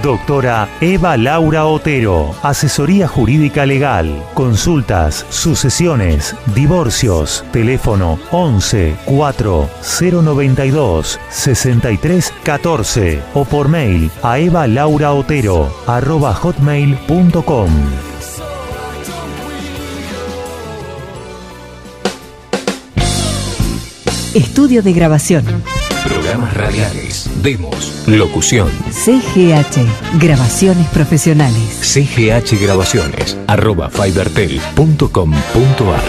Doctora Eva Laura Otero, Asesoría Jurídica Legal, Consultas, Sucesiones, Divorcios, teléfono 11 4 092 63 14 o por mail a evalauraotero arroba hotmail.com. Estudio de grabación. Programas radiales, demos, locución. CGH, grabaciones profesionales. CGH Grabaciones, arroba fibertel.com.ar.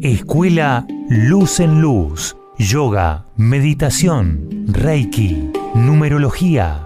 Escuela Luz en Luz, Yoga, Meditación, Reiki, Numerología,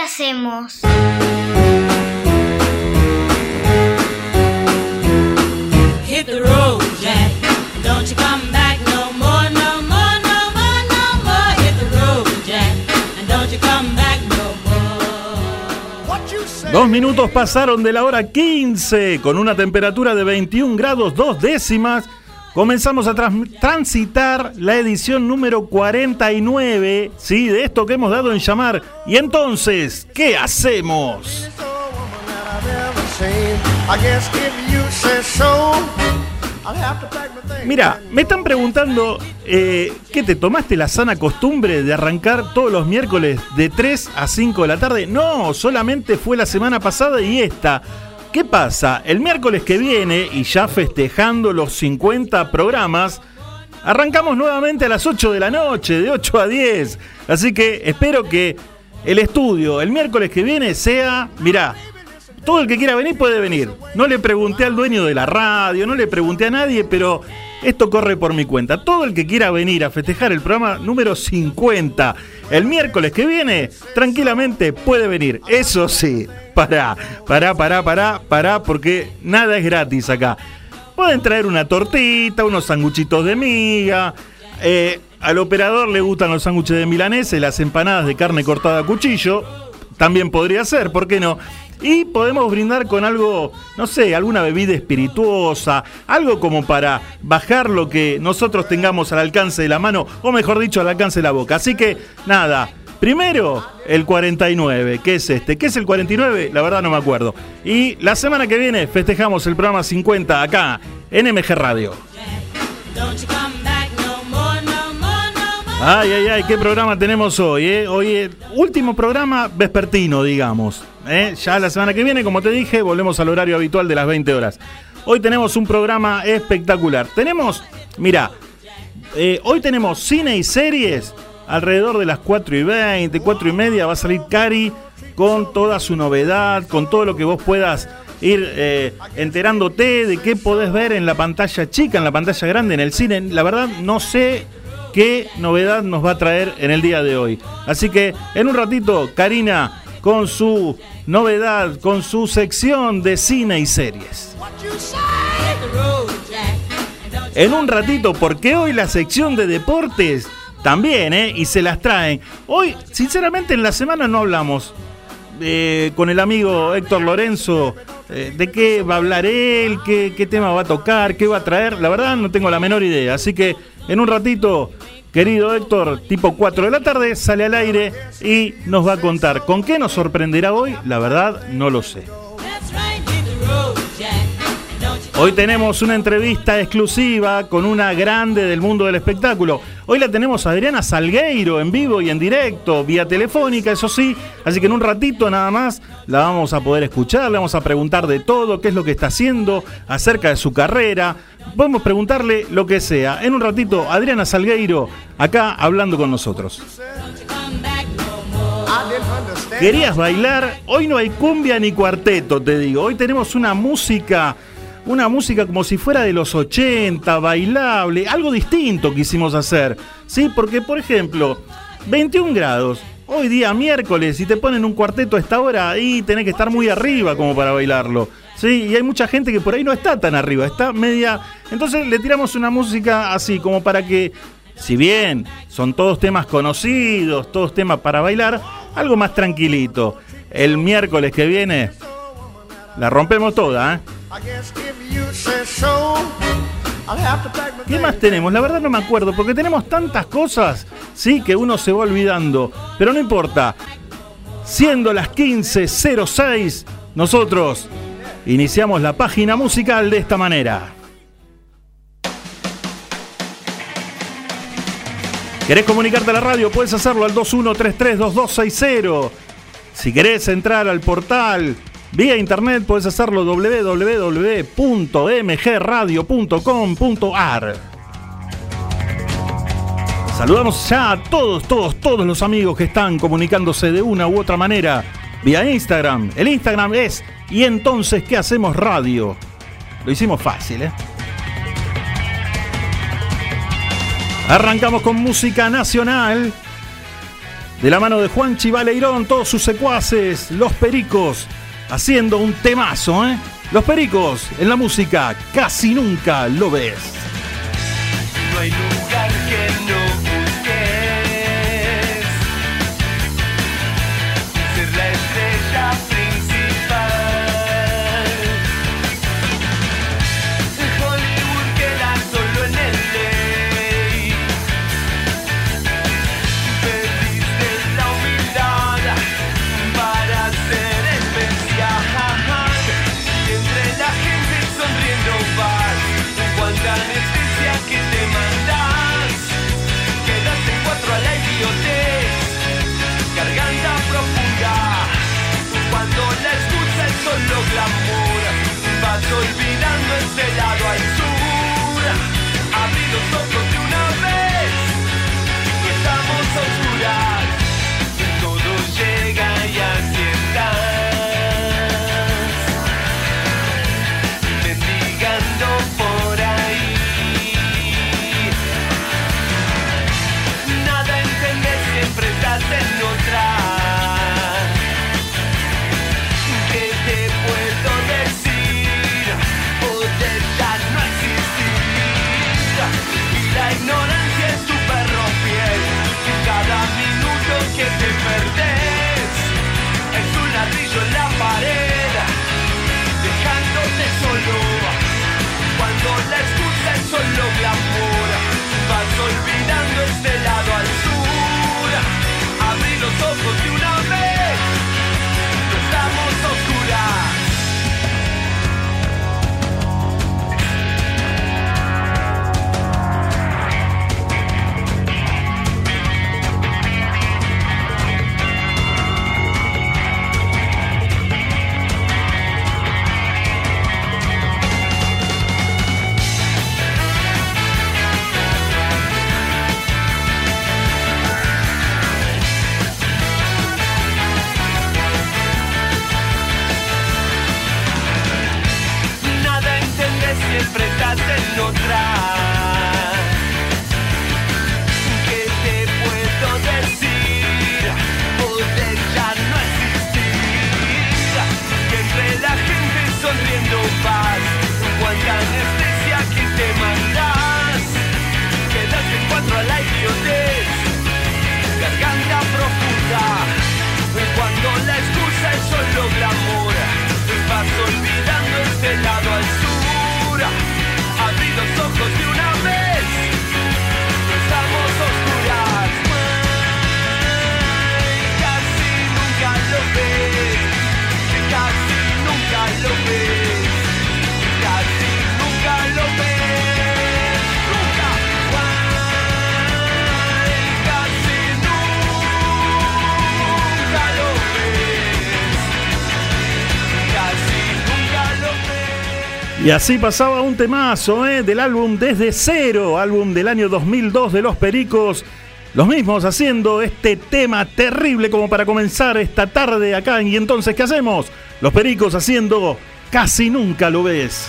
Qué hacemos? Hit the road, Jack. Don't you come back no more, no more, no more, no more. Hit the road, Jack. And don't you come back no more. Dos minutos pasaron de la hora 15 con una temperatura de 21 grados dos décimas. Comenzamos a trans- transitar la edición número 49, ¿sí? De esto que hemos dado en llamar. Y entonces, ¿qué hacemos? Mira, me están preguntando, eh, ¿qué te tomaste la sana costumbre de arrancar todos los miércoles de 3 a 5 de la tarde? No, solamente fue la semana pasada y esta. ¿Qué pasa? El miércoles que viene, y ya festejando los 50 programas, arrancamos nuevamente a las 8 de la noche, de 8 a 10. Así que espero que el estudio el miércoles que viene sea, mirá, todo el que quiera venir puede venir. No le pregunté al dueño de la radio, no le pregunté a nadie, pero esto corre por mi cuenta. Todo el que quiera venir a festejar el programa número 50 el miércoles que viene, tranquilamente puede venir. Eso sí, pará, pará, pará, pará, pará, porque nada es gratis acá. Pueden traer una tortita, unos sanguchitos de miga. eh, al operador le gustan los sándwiches de milanesa y las empanadas de carne cortada a cuchillo. También podría ser, ¿por qué no? Y podemos brindar con algo, no sé, alguna bebida espirituosa, algo como para bajar lo que nosotros tengamos al alcance de la mano, o mejor dicho, al alcance de la boca. Así que, nada, primero el 49, ¿qué es este? ¿Qué es el 49? La verdad no me acuerdo. Y la semana que viene festejamos el programa 50 acá, en MG Radio. Ay, ay, ay, qué programa tenemos hoy, ¿eh? Hoy, eh, último programa vespertino, digamos. ¿eh? Ya la semana que viene, como te dije, volvemos al horario habitual de las 20 horas. Hoy tenemos un programa espectacular. Tenemos, mira, eh, hoy tenemos cine y series alrededor de las 4 y 20, 4 y media va a salir Cari con toda su novedad, con todo lo que vos puedas ir eh, enterándote de qué podés ver en la pantalla chica, en la pantalla grande, en el cine. La verdad no sé qué novedad nos va a traer en el día de hoy. Así que en un ratito, Karina con su novedad, con su sección de cine y series. En un ratito, porque hoy la sección de deportes también, ¿eh? Y se las traen. Hoy, sinceramente, en la semana no hablamos eh, con el amigo Héctor Lorenzo eh, de qué va a hablar él, qué, qué tema va a tocar, qué va a traer. La verdad, no tengo la menor idea. Así que en un ratito Querido Héctor, tipo 4 de la tarde, sale al aire y nos va a contar con qué nos sorprenderá hoy. La verdad, no lo sé. Hoy tenemos una entrevista exclusiva con una grande del mundo del espectáculo. Hoy la tenemos a Adriana Salgueiro en vivo y en directo, vía telefónica, eso sí. Así que en un ratito nada más la vamos a poder escuchar, le vamos a preguntar de todo, qué es lo que está haciendo, acerca de su carrera. Podemos preguntarle lo que sea. En un ratito, Adriana Salgueiro, acá hablando con nosotros. ¿Querías bailar? Hoy no hay cumbia ni cuarteto, te digo. Hoy tenemos una música una música como si fuera de los 80, bailable, algo distinto quisimos hacer. ¿Sí? Porque, por ejemplo, 21 grados, hoy día miércoles, y te ponen un cuarteto a esta hora, ahí tenés que estar muy arriba como para bailarlo. ¿Sí? Y hay mucha gente que por ahí no está tan arriba, está media. Entonces le tiramos una música así, como para que, si bien son todos temas conocidos, todos temas para bailar, algo más tranquilito. El miércoles que viene la rompemos toda, ¿eh? ¿Qué más tenemos? La verdad no me acuerdo, porque tenemos tantas cosas, sí, que uno se va olvidando. Pero no importa. Siendo las 15.06, nosotros iniciamos la página musical de esta manera. ¿Querés comunicarte a la radio? Puedes hacerlo al 21332260. Si querés entrar al portal Vía internet puedes hacerlo www.mgradio.com.ar. Saludamos ya a todos, todos, todos los amigos que están comunicándose de una u otra manera vía Instagram. El Instagram es y entonces ¿qué hacemos radio? Lo hicimos fácil, ¿eh? Arrancamos con música nacional. De la mano de Juan Chivaleirón, todos sus secuaces, los pericos, haciendo un temazo, ¿eh? Los Pericos en la música casi nunca lo ves. Y así pasaba un temazo ¿eh? del álbum Desde Cero, álbum del año 2002 de Los Pericos. Los mismos haciendo este tema terrible como para comenzar esta tarde acá. Y entonces, ¿qué hacemos? Los Pericos haciendo Casi Nunca Lo Ves.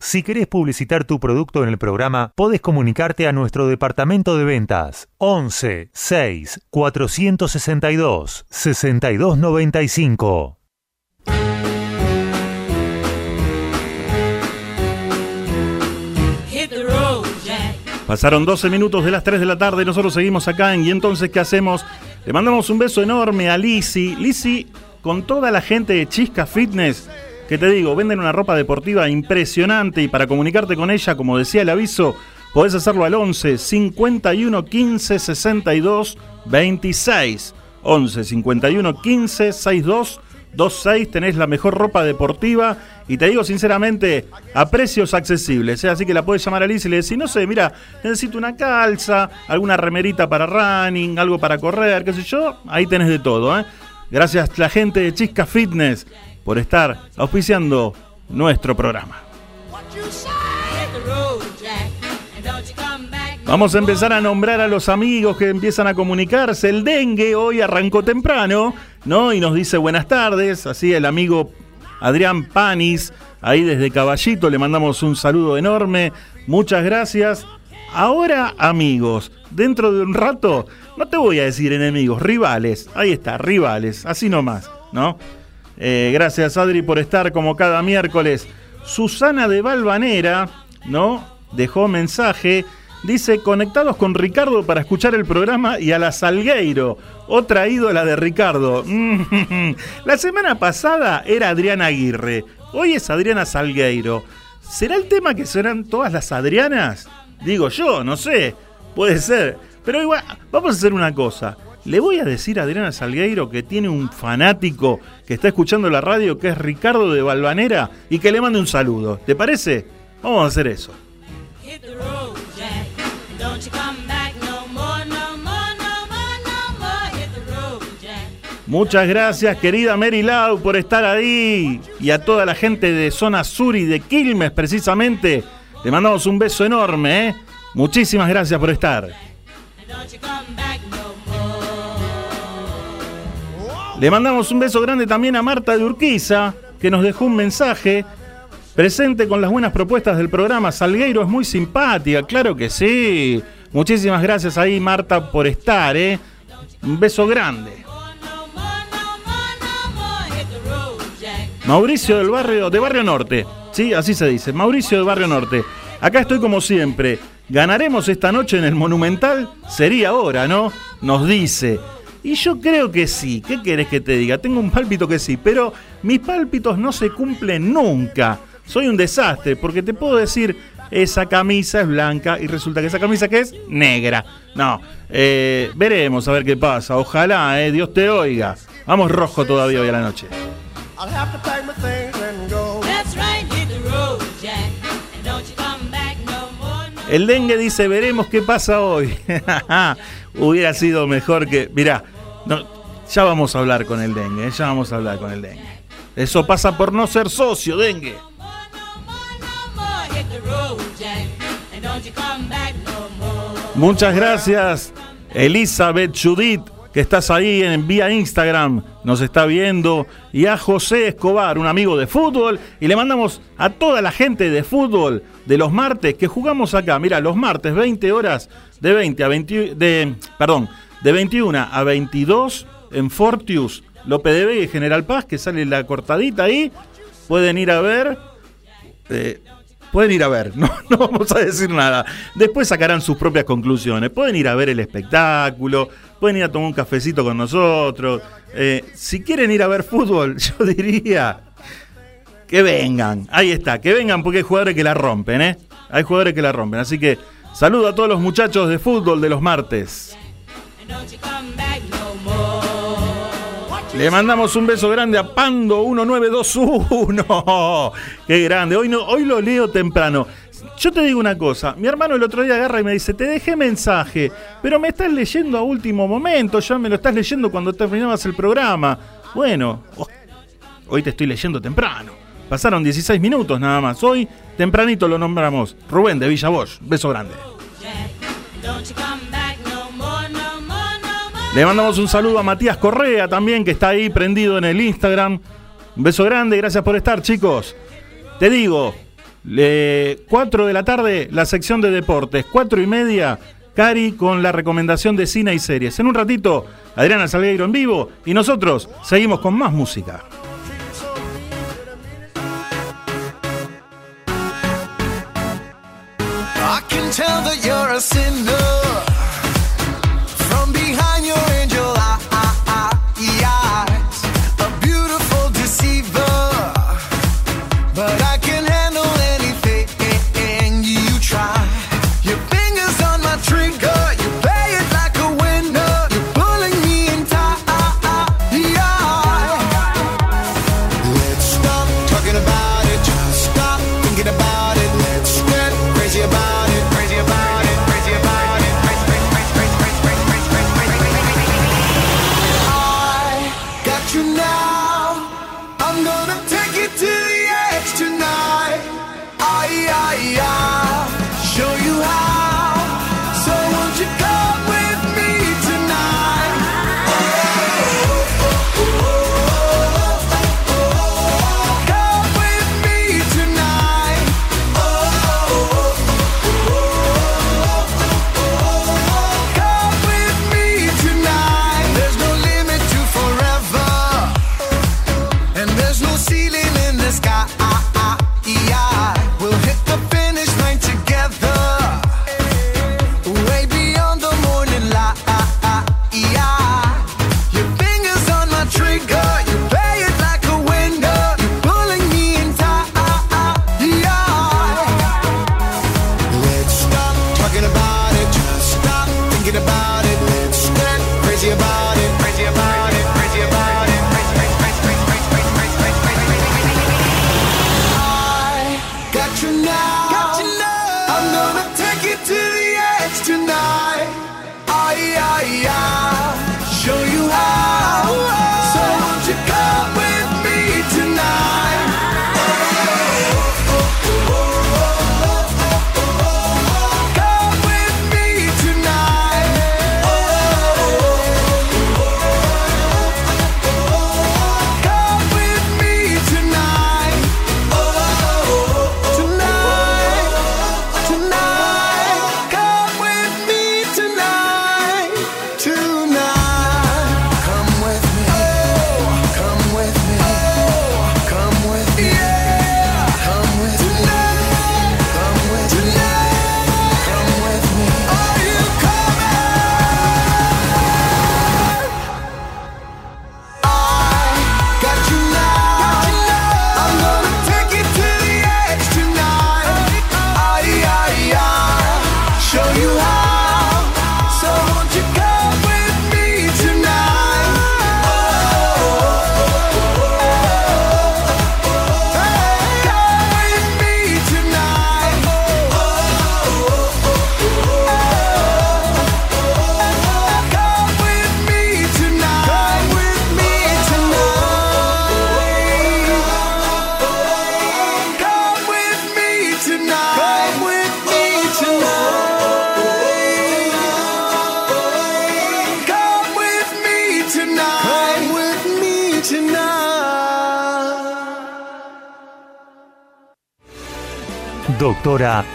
Si querés publicitar tu producto en el programa, podés comunicarte a nuestro departamento de ventas 11 6 462 6295. Hit the road, Jack. Pasaron 12 minutos de las 3 de la tarde, nosotros seguimos acá en y entonces ¿qué hacemos? Le mandamos un beso enorme a Lisi. Lisi, con toda la gente de Chisca Fitness, que te digo, venden una ropa deportiva impresionante y para comunicarte con ella, como decía el aviso, podés hacerlo al 11 51 15 62 26. 11 51 15 62 26 tenés la mejor ropa deportiva y te digo sinceramente a precios accesibles, ¿eh? así que la puedes llamar a Liz y le decís, no sé, mira, necesito una calza, alguna remerita para running, algo para correr, qué sé yo, ahí tenés de todo. ¿eh? Gracias la gente de Chisca Fitness por estar auspiciando nuestro programa. Vamos a empezar a nombrar a los amigos que empiezan a comunicarse. El dengue hoy arrancó temprano, ¿no? Y nos dice buenas tardes. Así el amigo Adrián Panis, ahí desde Caballito, le mandamos un saludo enorme. Muchas gracias. Ahora, amigos, dentro de un rato, no te voy a decir enemigos, rivales. Ahí está, rivales, así nomás, ¿no? Eh, gracias, Adri, por estar como cada miércoles. Susana de Valvanera, ¿no? Dejó mensaje. Dice, conectados con Ricardo para escuchar el programa y a la Salgueiro, otra ídola de Ricardo. La semana pasada era Adriana Aguirre, hoy es Adriana Salgueiro. ¿Será el tema que serán todas las Adrianas? Digo yo, no sé, puede ser. Pero igual, vamos a hacer una cosa. Le voy a decir a Adriana Salgueiro que tiene un fanático que está escuchando la radio, que es Ricardo de Valvanera, y que le mande un saludo. ¿Te parece? Vamos a hacer eso. Muchas gracias, querida Mary Lau, por estar ahí. Y a toda la gente de zona sur y de Quilmes, precisamente. Le mandamos un beso enorme, ¿eh? Muchísimas gracias por estar. Le mandamos un beso grande también a Marta de Urquiza, que nos dejó un mensaje. Presente con las buenas propuestas del programa. Salgueiro es muy simpática, claro que sí. Muchísimas gracias ahí, Marta, por estar, ¿eh? Un beso grande. Mauricio del barrio, de Barrio Norte. Sí, así se dice. Mauricio del Barrio Norte. Acá estoy como siempre. ¿Ganaremos esta noche en el Monumental? Sería ahora, ¿no? Nos dice. Y yo creo que sí. ¿Qué querés que te diga? Tengo un pálpito que sí, pero mis pálpitos no se cumplen nunca. Soy un desastre, porque te puedo decir, esa camisa es blanca y resulta que esa camisa que es negra. No, eh, veremos a ver qué pasa. Ojalá, eh, Dios te oiga. Vamos rojo todavía hoy a la noche. El dengue dice, veremos qué pasa hoy. Hubiera sido mejor que... Mirá, no, ya vamos a hablar con el dengue, eh, ya vamos a hablar con el dengue. Eso pasa por no ser socio, dengue. Muchas gracias, Elizabeth Judith, que estás ahí en vía Instagram, nos está viendo, y a José Escobar, un amigo de fútbol, y le mandamos a toda la gente de fútbol de los martes que jugamos acá. Mira, los martes 20 horas de 20 a 20 de perdón, de 21 a 22 en Fortius, Lope de Vega y General Paz, que sale la cortadita ahí. Pueden ir a ver eh, pueden ir a ver, no, no vamos a decir nada. Después sacarán sus propias conclusiones. Pueden ir a ver el espectáculo, pueden ir a tomar un cafecito con nosotros. Eh, si quieren ir a ver fútbol, yo diría que vengan. Ahí está, que vengan porque hay jugadores que la rompen, ¿eh? Hay jugadores que la rompen. Así que saludo a todos los muchachos de fútbol de los martes. Le mandamos un beso grande a Pando 1921. Qué grande. Hoy, no, hoy lo leo temprano. Yo te digo una cosa, mi hermano el otro día agarra y me dice, te dejé mensaje, pero me estás leyendo a último momento, ya me lo estás leyendo cuando terminabas el programa. Bueno, oh, hoy te estoy leyendo temprano. Pasaron 16 minutos nada más. Hoy tempranito lo nombramos. Rubén de Villa Bosch. Beso grande. Le mandamos un saludo a Matías Correa también, que está ahí prendido en el Instagram. Un beso grande, gracias por estar, chicos. Te digo, 4 de la tarde, la sección de deportes. 4 y media, Cari con la recomendación de cine y series. En un ratito, Adriana Salgueiro en vivo. Y nosotros seguimos con más música. I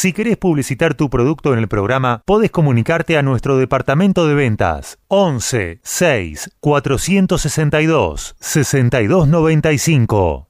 Si querés publicitar tu producto en el programa, podés comunicarte a nuestro departamento de ventas 11 6 462 6295.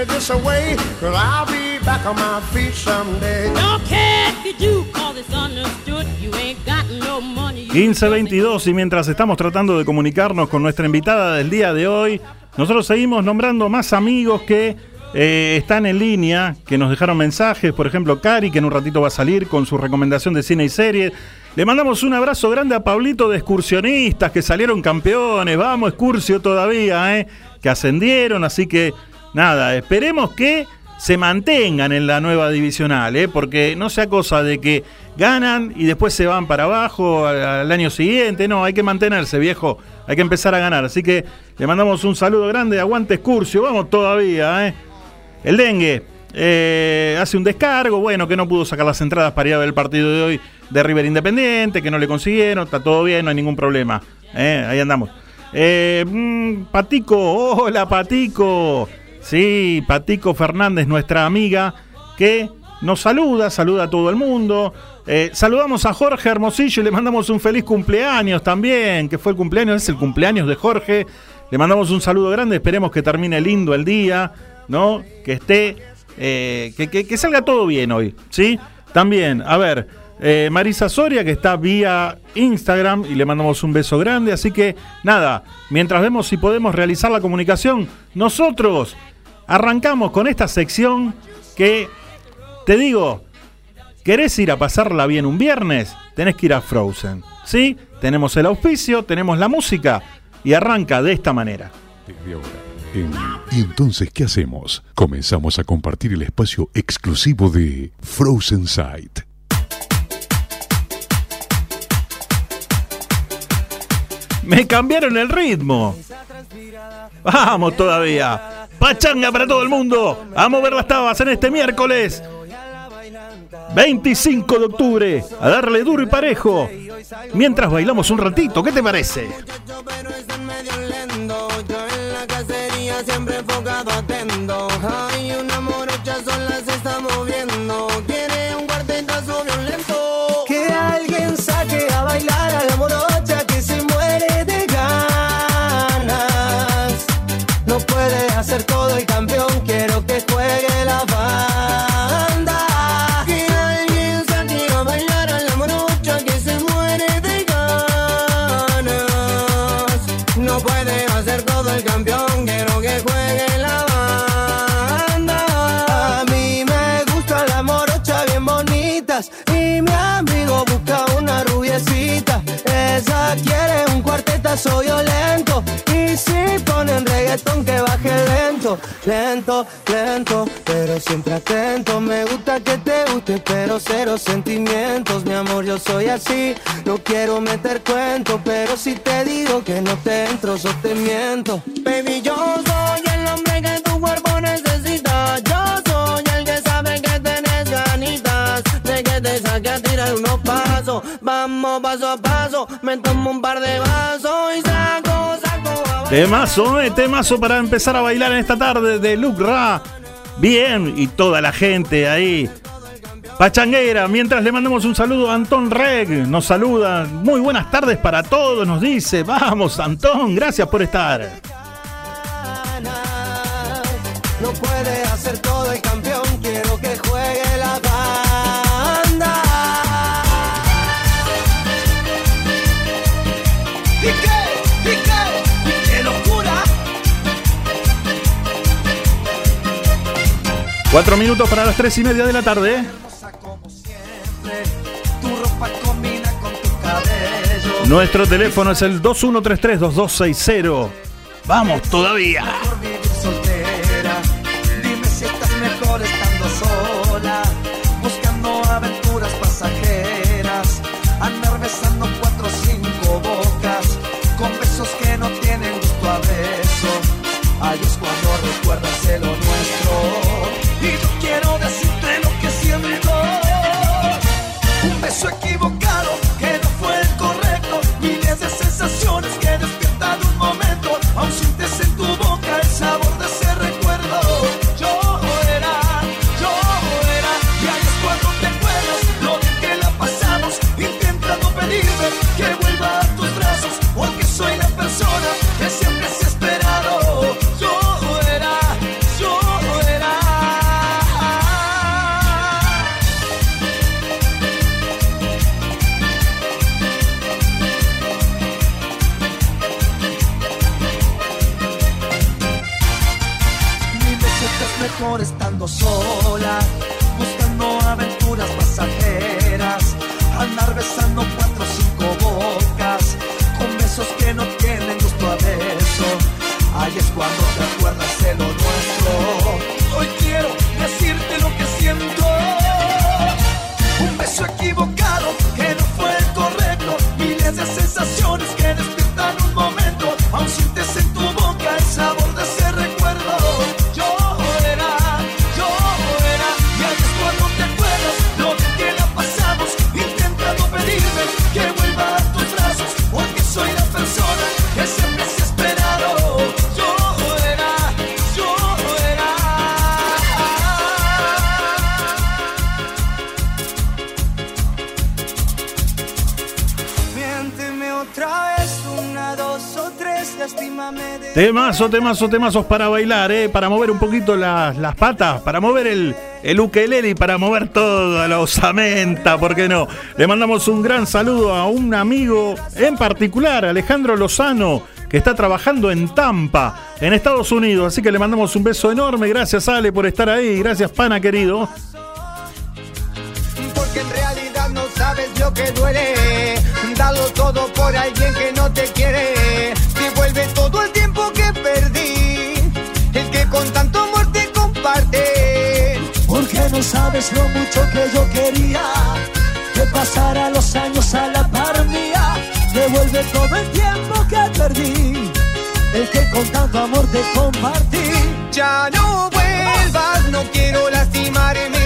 me this way. Cause I'll be back on my feet someday. Don't care if you do, call this understood. You ain't got no money. you 1522 y mientras estamos tratando de comunicarnos con nuestra invitada del día de hoy, nosotros seguimos nombrando más amigos que eh, están en línea, que nos dejaron mensajes, por ejemplo Cari, que en un ratito va a salir con su recomendación de cine y serie. Le mandamos un abrazo grande a Pablito de excursionistas que salieron campeones, vamos excursio todavía, eh, que ascendieron, así que nada, esperemos que se mantengan en la nueva divisional, ¿eh? porque no sea cosa de que ganan y después se van para abajo al, año siguiente. No, hay que mantenerse, viejo. Hay que empezar a ganar. Así que le mandamos un saludo grande. Aguante Excursio. Vamos todavía. ¿eh? El dengue eh, hace un descargo. Bueno, que no pudo sacar las entradas para ir a ver el partido de hoy de River Independiente, que no le consiguieron. Está todo bien, no hay ningún problema. ¿eh? Ahí andamos. Eh, mm, Patico, hola Patico. Sí, Patico Fernández, nuestra amiga, que nos saluda, saluda a todo el mundo. Eh, saludamos a Jorge Hermosillo y le mandamos un feliz cumpleaños también, que fue el cumpleaños, es el cumpleaños de Jorge. Le mandamos un saludo grande, esperemos que termine lindo el día, ¿no? Que esté, eh, que, salga todo bien hoy, ¿sí? También, a ver, eh, Marisa Soria, que está vía Instagram, y le mandamos un beso grande. Así que, nada, mientras vemos si podemos realizar la comunicación, nosotros arrancamos con esta sección que, te digo, ¿querés ir a pasarla bien un viernes? Tenés que ir a Frozen, ¿sí? Tenemos el auspicio, tenemos la música, y arranca de esta manera. ¿Y entonces qué hacemos? Comenzamos a compartir el espacio exclusivo de Frozen Sight. Me cambiaron el ritmo. Vamos todavía. Pachanga para todo el mundo. A mover las tabas en este miércoles. 25 de octubre. A darle duro y parejo. Mientras bailamos un ratito, ¿qué te parece? Siempre enfocado atento. Cuartetazo violento y si ponen reggaetón que baje lento, lento, lento, pero siempre atento. Me gusta que te guste, pero cero sentimientos, mi amor, yo soy así. No quiero meter cuento, pero si te digo que no te entro, yo te miento. Baby, yo paso a paso. Me tomo un par de vasos y saco, saco. Temazo, eh, temazo para empezar a bailar en esta tarde de Luke Ra. Bien, y toda la gente ahí. Pachanguera, mientras le mandamos un saludo a Antón Reg, nos saluda. Muy buenas tardes para todos, nos dice. Vamos, Antón, gracias por estar. Cuatro minutos para las tres y media de la tarde. Nuestro teléfono es el 2133-2260. Vamos todavía. Un beso Temazo, temazo, temazos para bailar, eh, para mover un poquito las, las patas, para mover el, el ukelele y para mover toda la osamenta, ¿por qué no? Le mandamos un gran saludo a un amigo en particular, Alejandro Lozano, que está trabajando en Tampa, en Estados Unidos. Así que le mandamos un beso enorme. Gracias, Ale, por estar ahí. Gracias, pana querido. Porque en realidad no sabes lo que duele. Dalo todo por alguien que no te quiere. Devuelve todo el tiempo no sabes lo mucho que yo quería. Que pasara los años a la par mía. Devuelve todo el tiempo que perdí. El que con tanto amor te compartí. Ya no vuelvas, no quiero lastimarme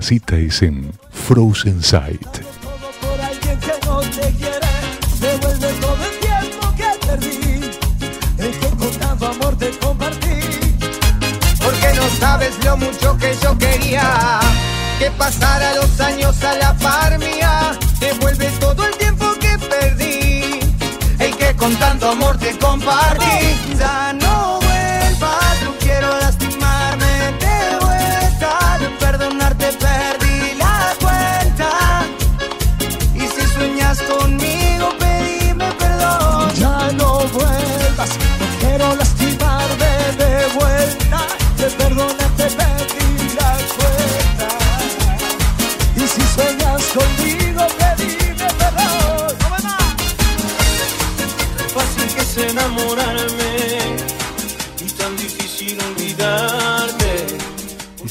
la cita es en Frozen Sight. por alguien que no te quiere. Devuelve todo el tiempo que perdí. El que con tanto amor te compartí. Porque no sabes lo mucho que yo quería. Que pasara los años a la par mía. Devuelve todo el tiempo que perdí. El que con tanto amor te compartí.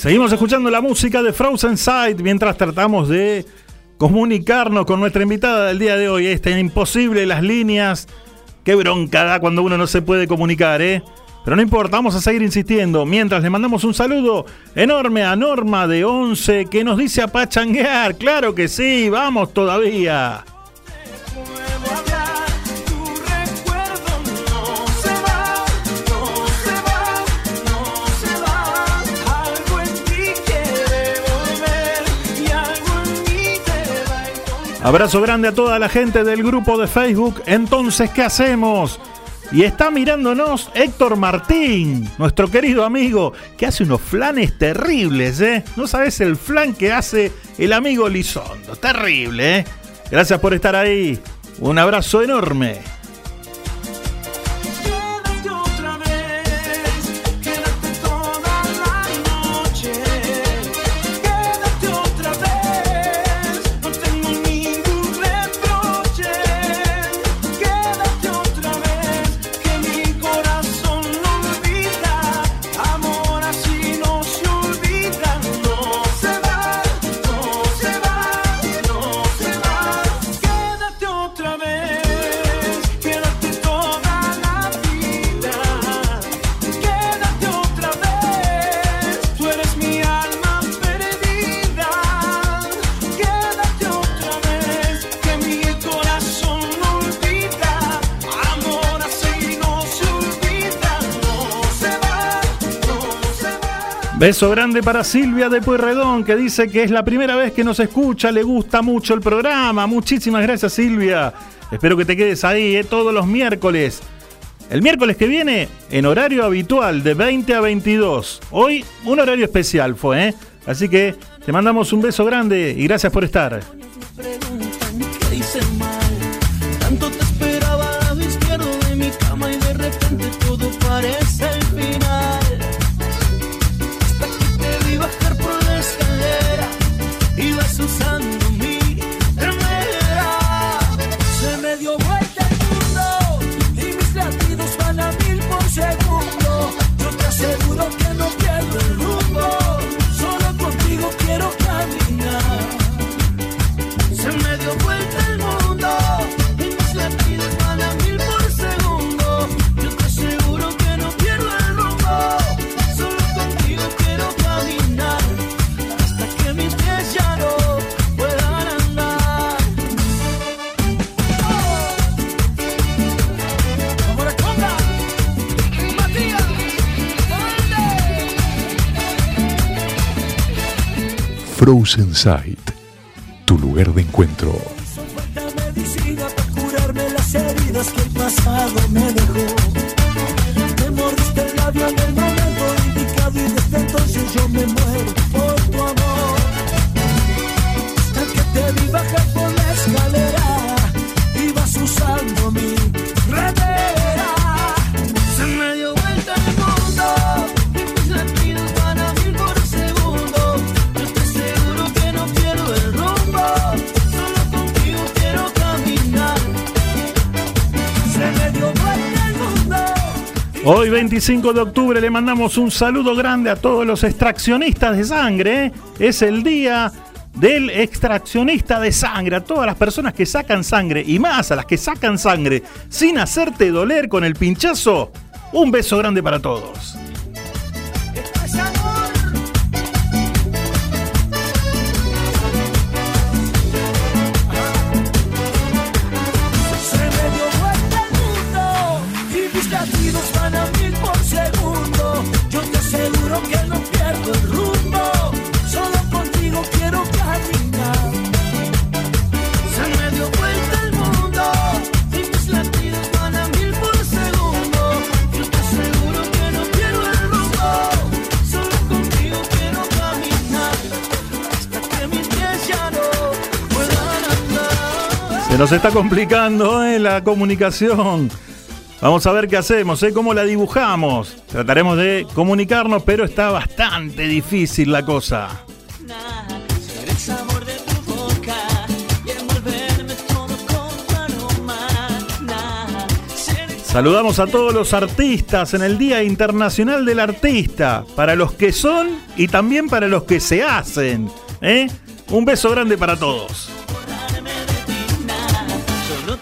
Seguimos escuchando la música de Frozen Sight mientras tratamos de comunicarnos con nuestra invitada del día de hoy. Está imposible las líneas. Qué bronca da cuando uno no se puede comunicar, ¿eh? Pero no importa, vamos a seguir insistiendo. Mientras le mandamos un saludo enorme a Norma de 11 que nos dice a pachanguear. Claro que sí, vamos todavía. Abrazo grande a toda la gente del grupo de Facebook. Entonces, ¿qué hacemos? Y está mirándonos Héctor Martín, nuestro querido amigo, que hace unos flanes terribles, ¿eh? No sabes el flan que hace el amigo Lizondo. Terrible, ¿eh? Gracias por estar ahí. Un abrazo enorme. Beso grande para Silvia de Pueyrredón, que dice que es la primera vez que nos escucha, le gusta mucho el programa. Muchísimas gracias, Silvia. Espero que te quedes ahí eh, todos los miércoles. El miércoles que viene, en horario habitual, de 20 a 22. Hoy, un horario especial fue, ¿eh? Así que te mandamos un beso grande y gracias por estar. Frozen Sight, tu lugar de encuentro. Hoy 25 de octubre le mandamos un saludo grande a todos los extraccionistas de sangre. ¿eh? Es el día del extraccionista de sangre, a todas las personas que sacan sangre y más a las que sacan sangre sin hacerte doler con el pinchazo. Un beso grande para todos. Nos está complicando ¿eh? la comunicación. Vamos a ver qué hacemos, ¿eh? cómo la dibujamos. Trataremos de comunicarnos, pero está bastante difícil la cosa. Saludamos a todos los artistas en el Día Internacional del Artista, para los que son y también para los que se hacen. ¿eh? Un beso grande para todos.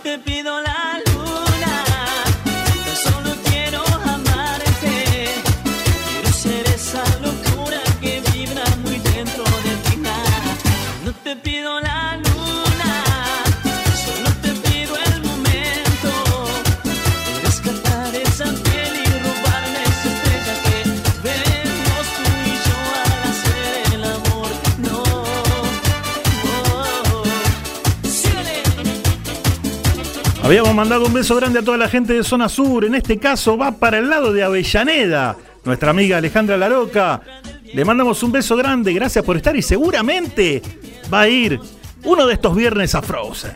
Solo te Habíamos mandado un beso grande a toda la gente de Zona Sur. En este caso va para el lado de Avellaneda. Nuestra amiga Alejandra Laroca. Le mandamos un beso grande. Gracias por estar y seguramente va a ir uno de estos viernes a Frozen.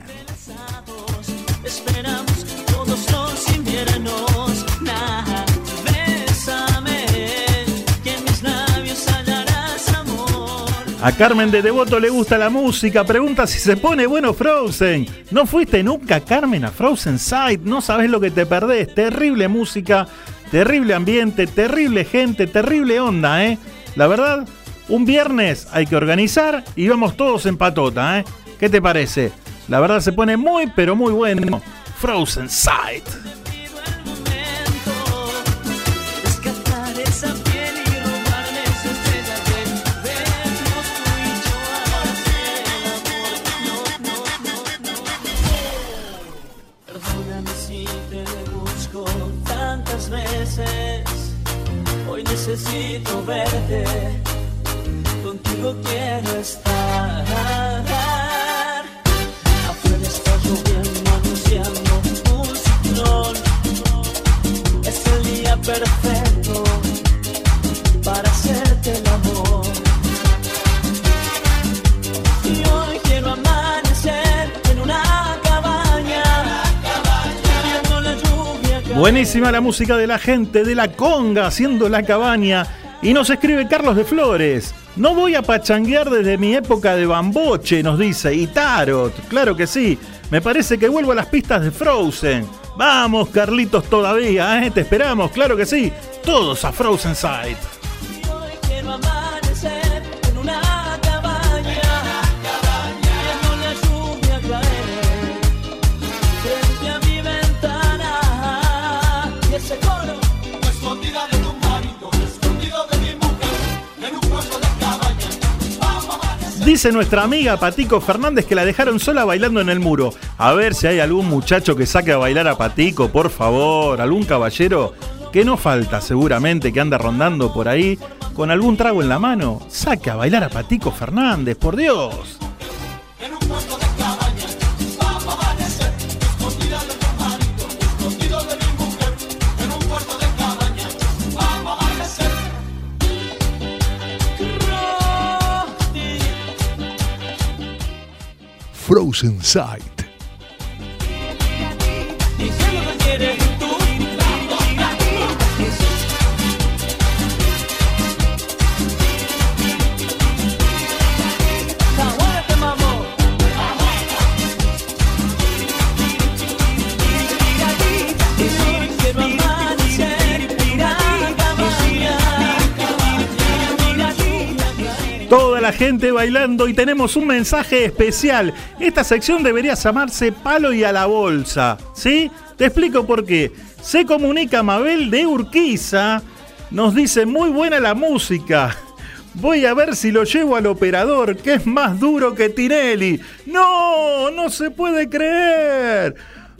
A Carmen de Devoto le gusta la música. Pregunta si se pone bueno Frozen. ¿No fuiste nunca, Carmen, a Frozen Side? No sabes lo que te perdés. Terrible música, terrible ambiente, terrible gente, terrible onda, ¿eh? La verdad, un viernes hay que organizar y vamos todos en patota, ¿eh? ¿Qué te parece? La verdad se pone muy, pero muy bueno. Frozen Side. Necesito verte. Contigo quiero estar. Afuera está lloviendo anunciando un ciclón. Es el día perfecto Buenísima la música de la gente de la conga haciendo la cabaña. Y nos escribe Carlos de Flores. No voy a pachanguear desde mi época de bamboche, nos dice. Y Tarot, claro que sí. Me parece que vuelvo a las pistas de Frozen. Vamos, Carlitos, todavía, ¿eh? Te esperamos, claro que sí. Todos a Frozen Side. Dice nuestra amiga Patico Fernández que la dejaron sola bailando en el muro. A ver si hay algún muchacho que saque a bailar a Patico, por favor. Algún caballero que no falta seguramente que anda rondando por ahí con algún trago en la mano. Saque a bailar a Patico Fernández, por Dios. Frozen Sight. Toda la gente bailando y tenemos un mensaje especial. Esta sección debería llamarse Palo y a la Bolsa. ¿Sí? Te explico por qué. Se comunica Mabel de Urquiza. Nos dice muy buena la música. Voy a ver si lo llevo al operador, que es más duro que Tinelli. No, no se puede creer.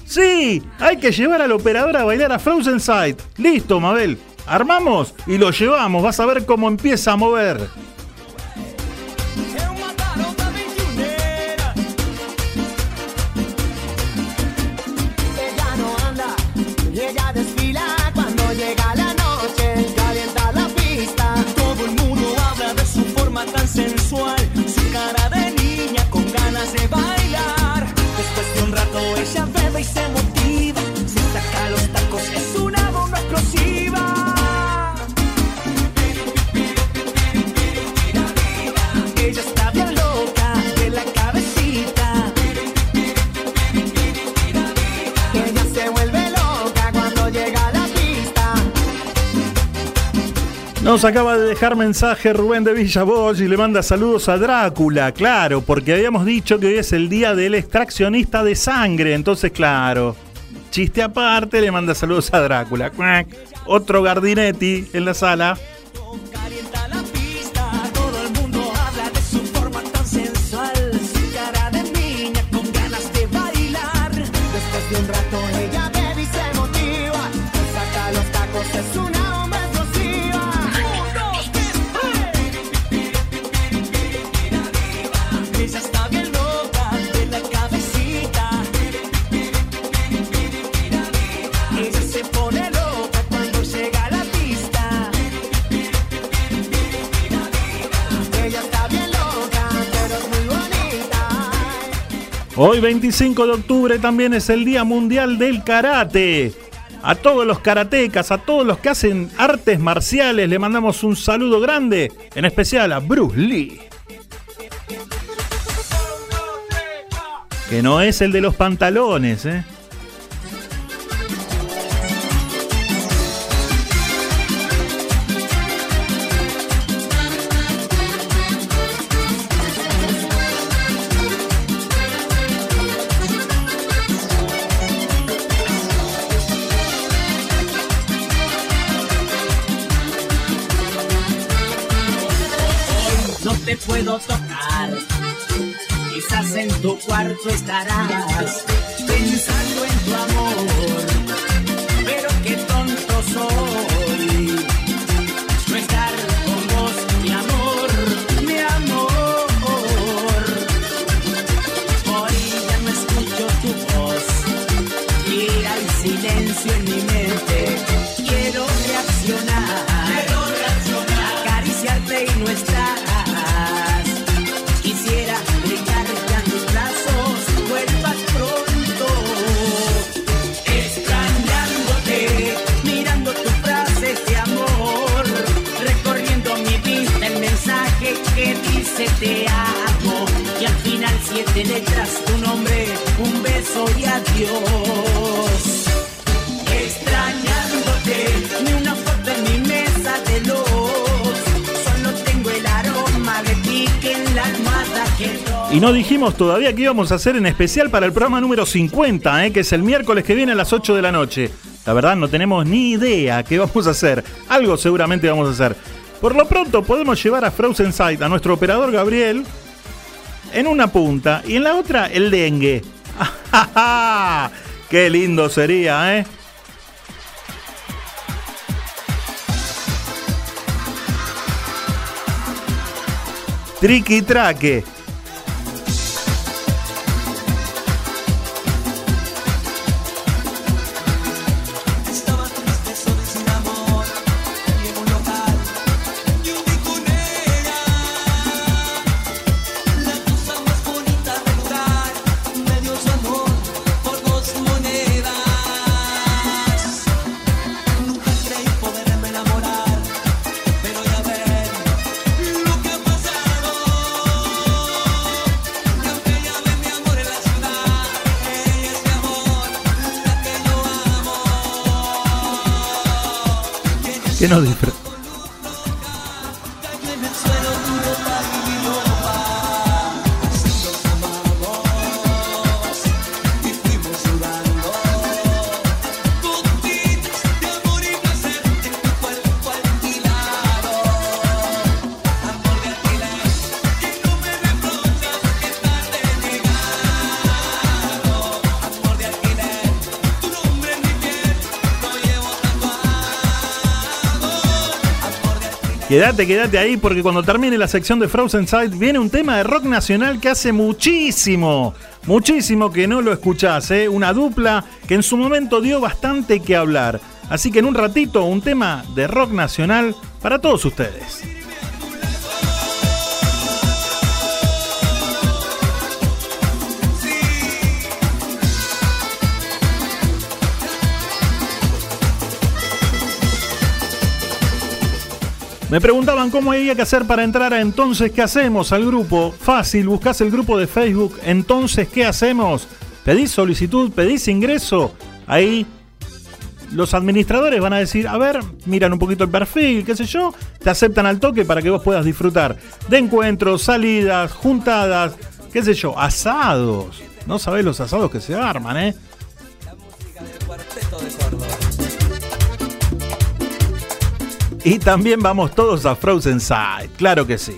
Sí, hay que llevar al operador a bailar a Frozen Sight. Listo, Mabel. Armamos y lo llevamos. Vas a ver cómo empieza a mover. Nos acaba de dejar mensaje Rubén de Villa Bosch y le manda saludos a Drácula, claro, porque habíamos dicho que hoy es el día del extraccionista de sangre, entonces claro, chiste aparte, le manda saludos a Drácula. Otro Gardinetti en la sala. Hoy 25 de octubre también es el Día Mundial del Karate. A todos los karatecas, a todos los que hacen artes marciales, le mandamos un saludo grande, en especial a Bruce Lee. Que no es el de los pantalones, ¿eh? Puedo tocar. Quizás en tu cuarto estarás no dijimos todavía que íbamos a hacer en especial para el programa número 50, ¿eh? que es el miércoles que viene a las 8 de la noche. La verdad no tenemos ni idea qué vamos a hacer. Algo seguramente vamos a hacer. Por lo pronto podemos llevar a Frozen Sight, a nuestro operador Gabriel, en una punta y en la otra el dengue. ¡Qué lindo sería, eh! Triqui traque. Quédate, quédate ahí porque cuando termine la sección de Frozen Sight viene un tema de rock nacional que hace muchísimo, muchísimo que no lo escuchás, ¿eh? una dupla que en su momento dio bastante que hablar. Así que en un ratito un tema de rock nacional para todos ustedes. Me preguntaban cómo había que hacer para entrar a Entonces ¿qué hacemos? al grupo. Fácil, buscas el grupo de Facebook Entonces ¿qué hacemos? Pedís solicitud, pedís ingreso. Ahí los administradores van a decir, a ver, miran un poquito el perfil, qué sé yo, te aceptan al toque para que vos puedas disfrutar de encuentros, salidas, juntadas, qué sé yo, asados. No sabés los asados que se arman, ¿eh? Y también vamos todos a Frozen Side, claro que sí.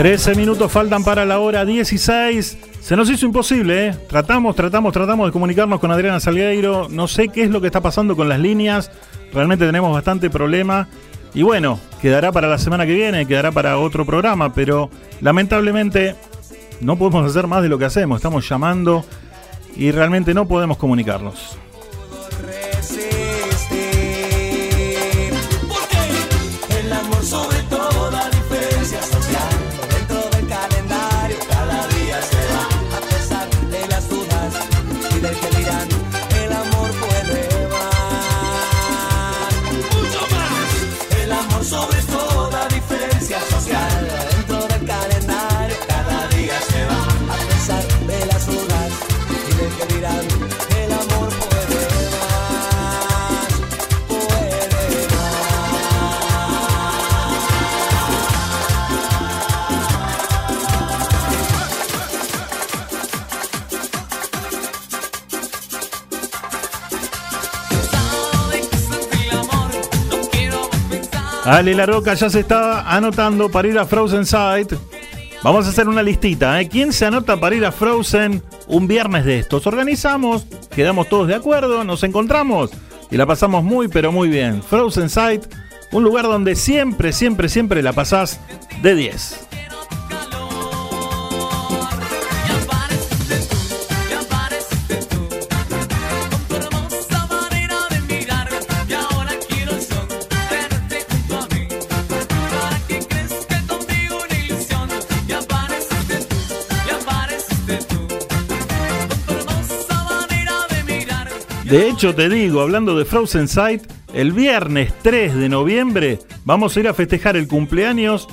13 minutos faltan para la hora 16. Se nos hizo imposible, ¿eh? Tratamos, tratamos, tratamos de comunicarnos con Adriana Salgueiro. No sé qué es lo que está pasando con las líneas. Realmente tenemos bastante problema. Y bueno, quedará para la semana que viene, quedará para otro programa, pero lamentablemente no podemos hacer más de lo que hacemos. Estamos llamando y realmente no podemos comunicarnos. Ale La Roca ya se está anotando para ir a Frozen Side. Vamos a hacer una listita, ¿eh? ¿Quién se anota para ir a Frozen un viernes de estos? Organizamos, quedamos todos de acuerdo, nos encontramos y la pasamos muy pero muy bien. Frozen Side, un lugar donde siempre, siempre, siempre la pasás de 10. De hecho, te digo, hablando de Frozen Sight, el viernes 3 de noviembre vamos a ir a festejar el cumpleaños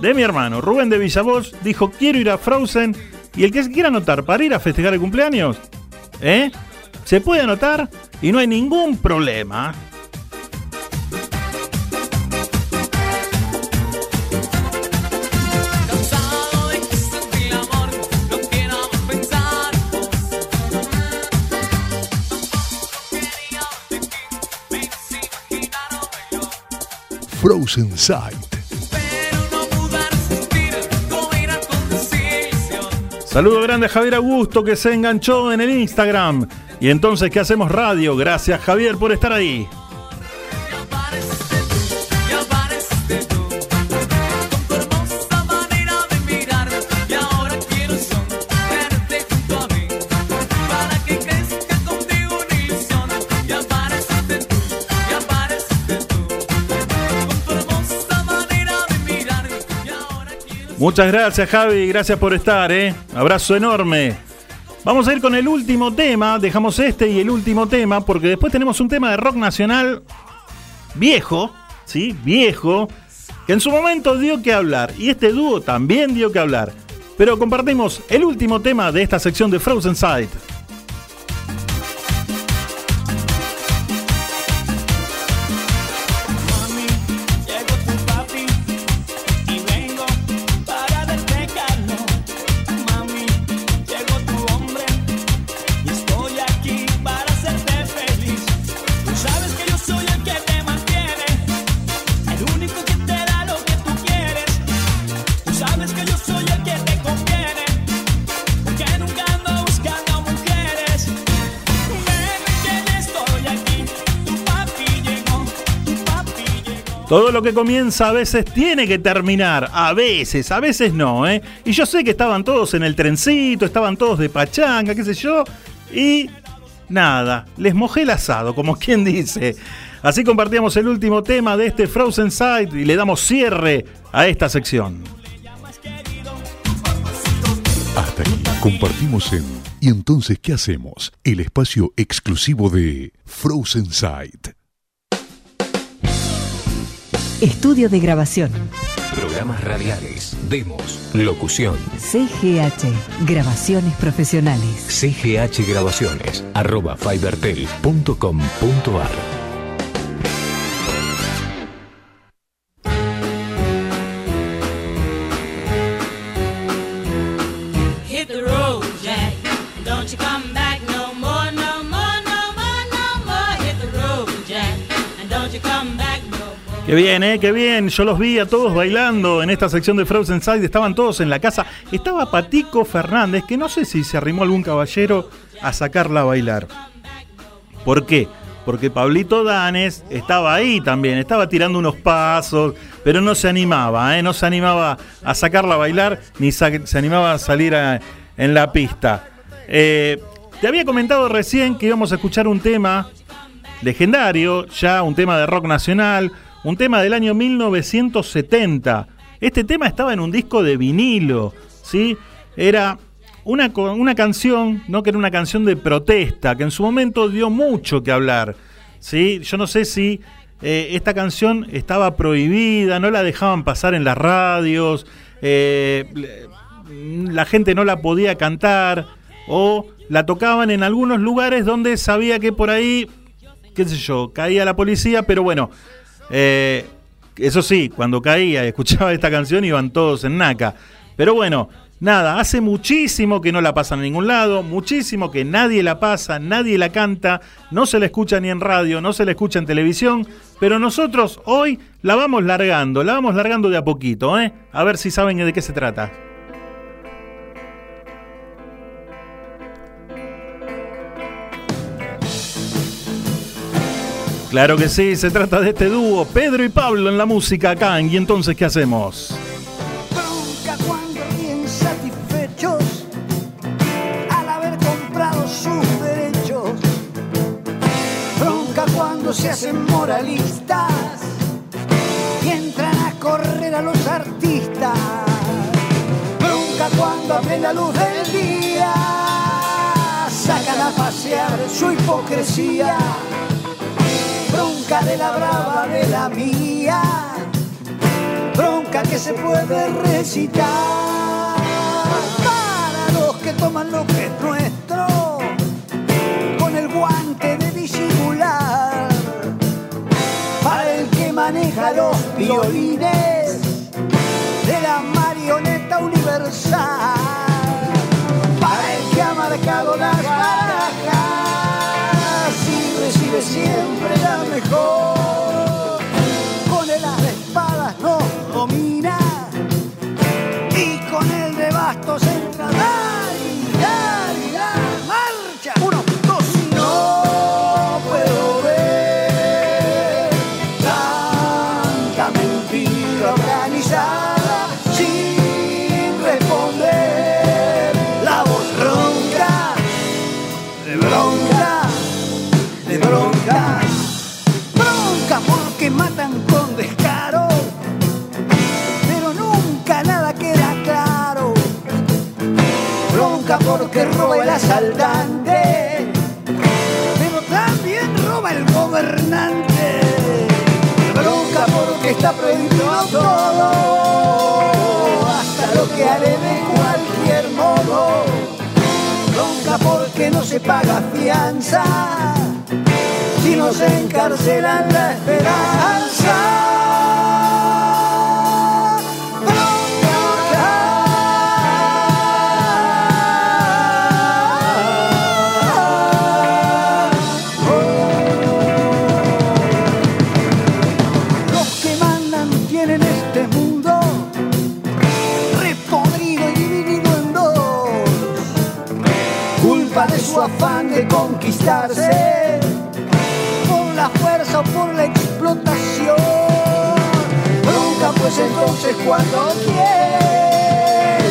de mi hermano. Rubén de Villavoz dijo, quiero ir a Frozen. Y el que se quiera anotar para ir a festejar el cumpleaños, ¿eh? Se puede anotar y no hay ningún problema. Frozen Sight. Saludo grande a Javier Augusto que se enganchó en el Instagram. Y entonces, ¿qué hacemos radio? Gracias Javier por estar ahí. Muchas gracias, Javi. Gracias por estar, ¿eh? Abrazo enorme. Vamos a ir con el último tema. Dejamos este y el último tema, porque después tenemos un tema de rock nacional viejo, ¿sí? Viejo, que en su momento dio que hablar. Y este dúo también dio que hablar. Pero compartimos el último tema de esta sección de Frozen Sight. Que comienza a veces tiene que terminar. A veces, a veces no, ¿eh? Y yo sé que estaban todos en el trencito, estaban todos de pachanga, qué sé yo. Y nada, les mojé el asado, como quien dice. Así compartíamos el último tema de este Frozen Side y le damos cierre a esta sección. Hasta aquí compartimos en ¿Y entonces qué hacemos? El espacio exclusivo de Frozen Sight. Estudio de grabación. Programas radiales, demos, locución. CGH, grabaciones profesionales. CGH Grabaciones, arroba fibertel.com.ar. Qué bien, ¿eh? Qué bien. Yo los vi a todos bailando en esta sección de Frozen Side. Estaban todos en la casa. Estaba Patico Fernández, que no sé si se arrimó algún caballero a sacarla a bailar. ¿Por qué? Porque Pablito Danes estaba ahí también, estaba tirando unos pasos, pero no se animaba, ¿eh? no se animaba a sacarla a bailar, ni se animaba a salir en la pista. Eh, te había comentado recién que íbamos a escuchar un tema legendario, ya un tema de rock nacional, un tema del año 1970. Este tema estaba en un disco de vinilo, ¿sí? Era una, una canción, ¿no? Que era una canción de protesta, que en su momento dio mucho que hablar, ¿sí? Yo no sé si eh, esta canción estaba prohibida, no la dejaban pasar en las radios, eh, la gente no la podía cantar, o la tocaban en algunos lugares donde sabía que por ahí qué sé yo, caía la policía, pero bueno, eh, eso sí, cuando caía y escuchaba esta canción iban todos en naca. Pero bueno, nada, hace muchísimo que no la pasan en ningún lado, muchísimo que nadie la pasa, nadie la canta, no se la escucha ni en radio, no se la escucha en televisión, pero nosotros hoy la vamos largando, la vamos largando de a poquito, ¿eh? A ver si saben de qué se trata. Claro que sí, se trata de este dúo, Pedro y Pablo en la música acá, y entonces ¿qué hacemos? Bronca cuando bien satisfechos al haber comprado sus derechos. Bronca cuando se hacen moralistas y entran a correr a los artistas. Bronca cuando a plena luz del día sacan a pasear su hipocresía. De la brava de la mía. Bronca que se puede recitar. Para los que toman lo que es nuestro con el guante de disimular. Para el que maneja los violines de la marioneta universal. Para el que ha marcado las roba el asaltante, pero también roba el gobernante. Bronca porque está prohibido todo, hasta lo que haré de cualquier modo. Bronca porque no se paga fianza, si no se encarcelan la esperanza. Conquistarse por la fuerza o por la explotación. Bronca pues entonces cuando quieren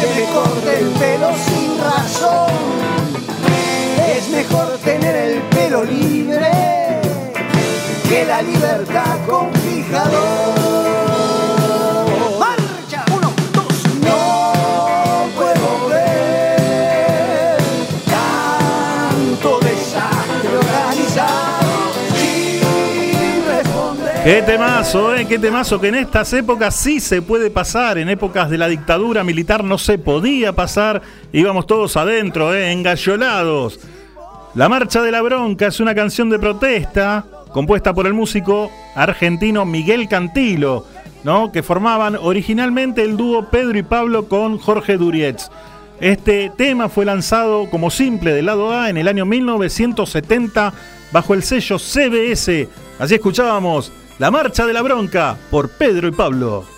que me corte el pelo sin razón. Es mejor tener el pelo libre que la libertad con fijador. Qué temazo, eh, qué temazo que en estas épocas sí se puede pasar. En épocas de la dictadura militar no se podía pasar. Íbamos todos adentro, eh, engallolados. La Marcha de la Bronca es una canción de protesta compuesta por el músico argentino Miguel Cantilo, ¿no? que formaban originalmente el dúo Pedro y Pablo con Jorge Durietz. Este tema fue lanzado como simple del lado A en el año 1970 bajo el sello CBS. Así escuchábamos La Marcha de la Bronca por Pedro y Pablo.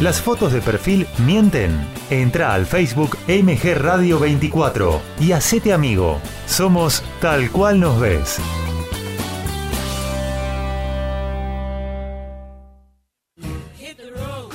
Las fotos de perfil mienten. Entra al Facebook MG Radio 24 y hacete amigo. Somos tal cual nos ves.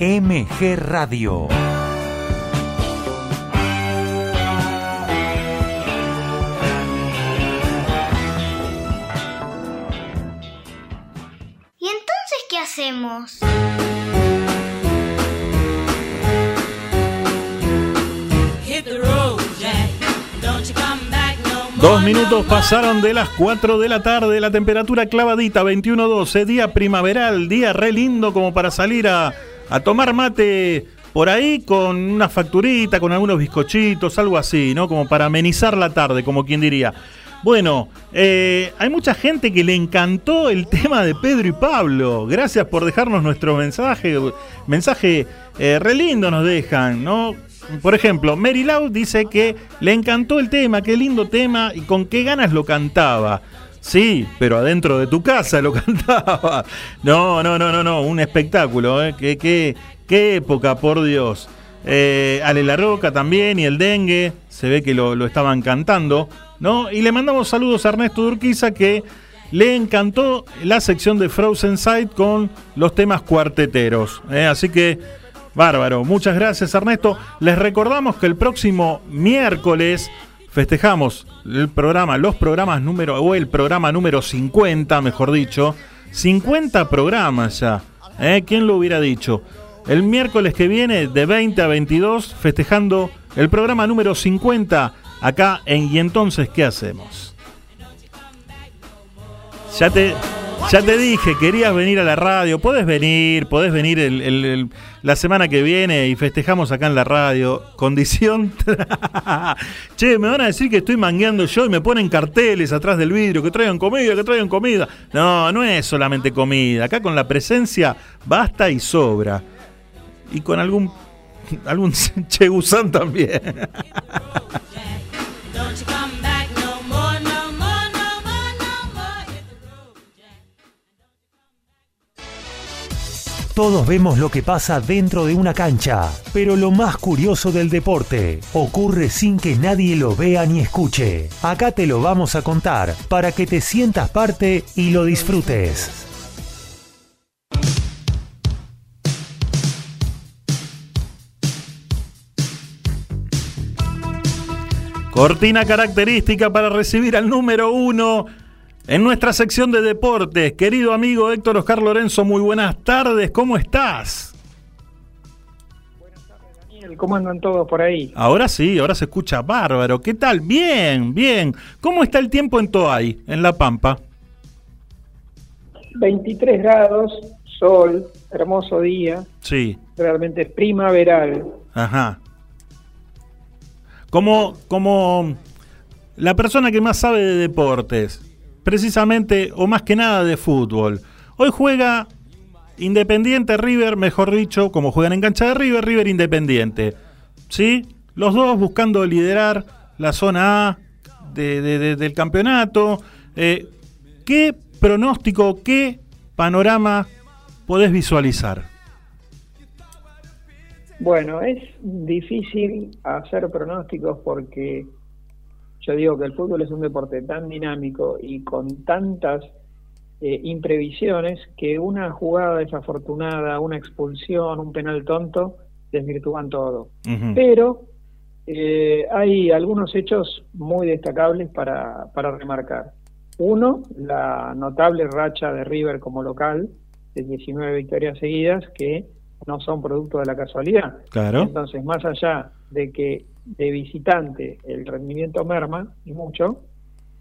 MG Radio. ¿Y entonces qué hacemos? Dos minutos pasaron de las 4 de la tarde, la temperatura clavadita 21-12, día primaveral, día re lindo como para salir a, a tomar mate por ahí con una facturita, con algunos bizcochitos, algo así, ¿no? Como para amenizar la tarde, como quien diría. Bueno, eh, hay mucha gente que le encantó el tema de Pedro y Pablo. Gracias por dejarnos nuestro mensaje. Mensaje eh, re lindo nos dejan, ¿no? Por ejemplo, Mary Lau dice que le encantó el tema, qué lindo tema y con qué ganas lo cantaba. Sí, pero adentro de tu casa lo cantaba. No, no, no, no, no, un espectáculo, ¿eh? Qué, qué, qué época, por Dios. Eh, Ale La Roca también y el dengue, se ve que lo, lo estaban cantando, ¿no? Y le mandamos saludos a Ernesto Durquiza que le encantó la sección de Frozen Sight con los temas cuarteteros. ¿eh? Así que, bárbaro. Muchas gracias, Ernesto. Les recordamos que el próximo miércoles festejamos el programa, los programas número, o el programa número 50, mejor dicho. 50 programas ya. ¿eh? ¿Quién lo hubiera dicho? El miércoles que viene, de 20 a 22, festejando el programa número 50 acá en Y entonces, ¿qué hacemos? Ya te, ya te dije, querías venir a la radio, podés venir, podés venir el- la semana que viene y festejamos acá en la radio. Condición. che, me van a decir que estoy mangueando yo y me ponen carteles atrás del vidrio, que traigan comida, que traigan comida. No, no es solamente comida. Acá con la presencia basta y sobra. Y con algún algún chegusán también. Todos vemos lo que pasa dentro de una cancha, pero lo más curioso del deporte ocurre sin que nadie lo vea ni escuche. Acá te lo vamos a contar para que te sientas parte y lo disfrutes. Cortina característica para recibir al número uno en nuestra sección de deportes. Querido amigo Héctor Oscar Lorenzo, muy buenas tardes, ¿cómo estás? Daniel, ¿Cómo andan todos por ahí? Ahora sí, ahora se escucha bárbaro. ¿Qué tal? Bien, bien. ¿Cómo está el tiempo en Toay, en La Pampa? 23 grados, sol, hermoso día, Sí, realmente primaveral. ajá. Como, como la persona que más sabe de deportes, precisamente o más que nada de fútbol, hoy juega Independiente River, mejor dicho, como juegan en cancha de River, River Independiente. ¿Sí? Los dos buscando liderar la zona A de- de- de- del campeonato. Eh, ¿Qué pronóstico, qué panorama podés visualizar? Bueno, es difícil hacer pronósticos porque yo digo que el fútbol es un deporte tan dinámico y con tantas eh, imprevisiones que una jugada desafortunada, una expulsión, un penal tonto, desvirtúan todo. Pero eh, hay algunos hechos muy destacables para, para remarcar. Uno, la notable racha de River como local, de 19 victorias seguidas, que no son producto de la casualidad. Claro. Entonces, más allá de que de visitante el rendimiento merma, y mucho,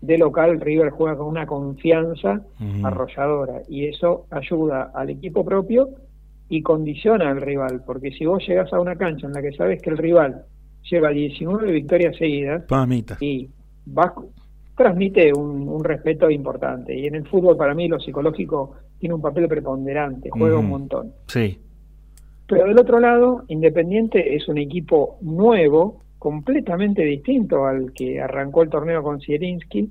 de local River juega con una confianza arrolladora, y eso ayuda al equipo propio y condiciona al rival, porque si vos llegas a una cancha en la que sabes que el rival lleva 19 victorias seguidas Mamita. y vas, transmite un, un respeto importante. Y en el fútbol, para mí, lo psicológico tiene un papel preponderante, juega un montón. Sí. Pero del otro lado, Independiente es un equipo nuevo, completamente distinto al que arrancó el torneo con Zielinski,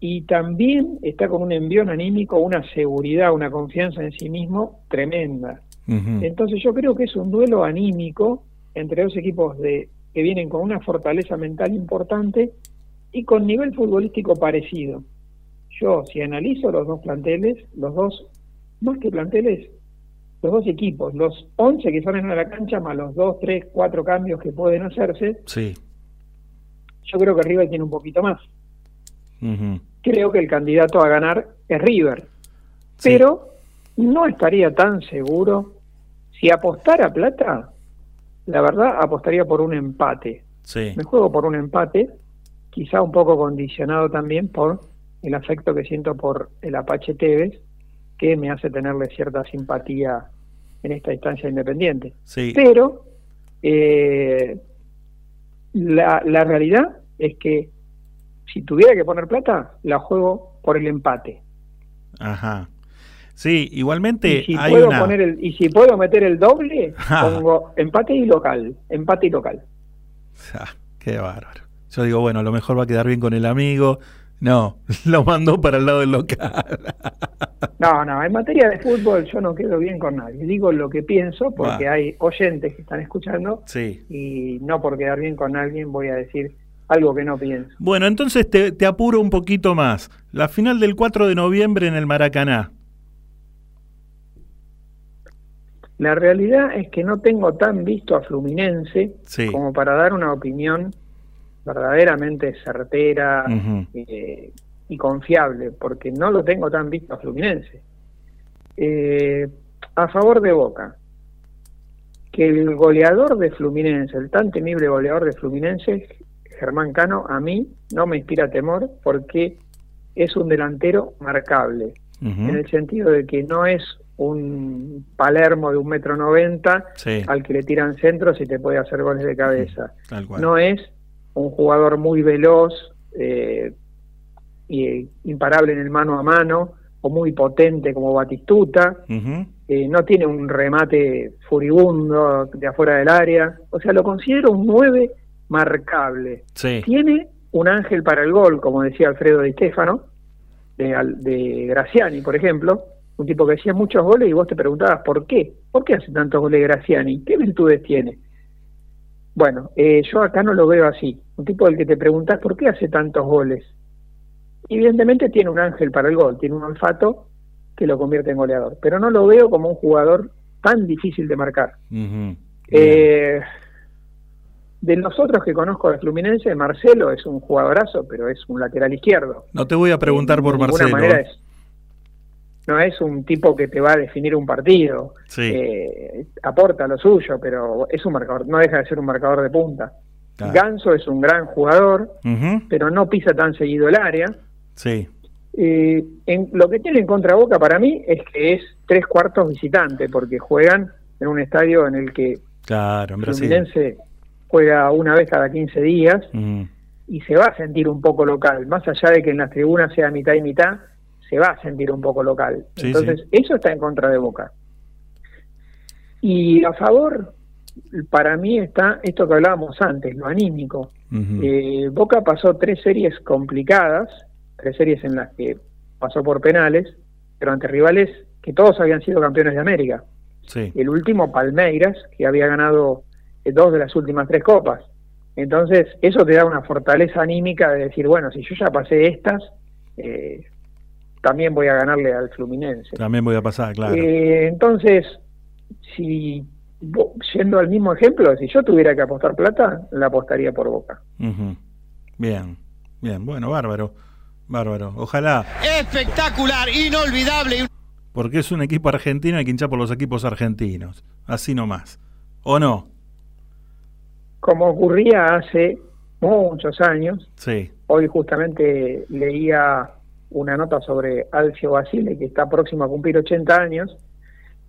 y también está con un envión anímico, una seguridad, una confianza en sí mismo tremenda. Entonces yo creo que es un duelo anímico entre dos equipos de que vienen con una fortaleza mental importante y con nivel futbolístico parecido. Yo, si analizo los dos planteles, los dos, más que planteles, los dos equipos, los 11 que salen a la cancha, más los 2, 3, 4 cambios que pueden hacerse, Sí. yo creo que River tiene un poquito más. Creo que el candidato a ganar es River. Pero no estaría tan seguro. Si apostara plata, la verdad apostaría por un empate. Sí. Me juego por un empate, quizá un poco condicionado también por el afecto que siento por el Apache Tevez, que me hace tenerle cierta simpatía en esta instancia independiente. Sí. Pero eh, la, la realidad es que si tuviera que poner plata, la juego por el empate. Ajá. Sí, igualmente y si hay puedo una. poner el, y si puedo meter el doble, Ah. pongo empate y local, empate y local. Ah, qué bárbaro. Yo digo, bueno, a lo mejor va a quedar bien con el amigo. No, lo mandó para el lado del local. No, no, en materia de fútbol yo no quedo bien con nadie. Digo lo que pienso porque hay oyentes que están escuchando Sí. y no por quedar bien con alguien voy a decir algo que no pienso. Bueno, entonces te, te apuro un poquito más. La final del 4 de noviembre en el Maracaná. La realidad es que no tengo tan visto a Fluminense Sí. como para dar una opinión verdaderamente certera eh, y confiable, porque no lo tengo tan visto a Fluminense. Eh, a favor de Boca, que el goleador de Fluminense, el tan temible goleador de Fluminense, Germán Cano, a mí no me inspira temor porque es un delantero marcable, en el sentido de que no es un Palermo de un metro noventa Sí. al que le tiran centros y te puede hacer goles de cabeza. No es un jugador muy veloz eh, y imparable en el mano a mano o muy potente como Batistuta. Eh, no tiene un remate furibundo de afuera del área. O sea, lo considero un 9 marcable. Sí. Tiene un ángel para el gol, como decía Alfredo Di Stefano, de, de Graciani, por ejemplo, un tipo que hacía muchos goles y vos te preguntabas por qué, por qué hace tantos goles Graciani, qué virtudes tiene. Bueno, eh, yo acá no lo veo así, un tipo del que te preguntás por qué hace tantos goles. Evidentemente tiene un ángel para el gol, tiene un olfato que lo convierte en goleador, pero no lo veo como un jugador tan difícil de marcar. Eh, de los otros que conozco de Fluminense, Marcelo es un jugadorazo, pero es un lateral izquierdo. No te voy a preguntar por de ninguna Marcelo. manera es- no es un tipo que te va a definir un partido. Sí. Eh, aporta lo suyo, pero es un marcador, no deja de ser un marcador de punta. Claro. Ganso es un gran jugador, pero no pisa tan seguido el área. Sí. Eh, en, lo que tiene en contra Boca para mí es que es tres cuartos visitante, porque juegan en un estadio en el que Claro. Fluminense juega una vez cada 15 días y se va a sentir un poco local, más allá de que en las tribunas sea mitad y mitad, se va a sentir un poco local. Sí, Entonces, eso está en contra de Boca. Y a favor, para mí está esto que hablábamos antes, lo anímico. Eh, Boca pasó tres series complicadas, tres series en las que pasó por penales, pero ante rivales que todos habían sido campeones de América. Sí. El último, Palmeiras, que había ganado eh, dos de las últimas tres copas. Entonces, eso te da una fortaleza anímica de decir, bueno, si yo ya pasé estas, eh, también voy a ganarle al Fluminense. También voy a pasar, claro. Eh, entonces, si yendo al mismo ejemplo, si yo tuviera que apostar plata, la apostaría por Boca. Bien, bien, bueno, bárbaro, bárbaro. Ojalá, Espectacular, inolvidable. porque es un equipo argentino, hay que hinchar por los equipos argentinos. Así nomás. ¿O no? Como ocurría hace muchos años, Sí. hoy justamente leía una nota sobre Alcio Basile, que está próximo a cumplir 80 años,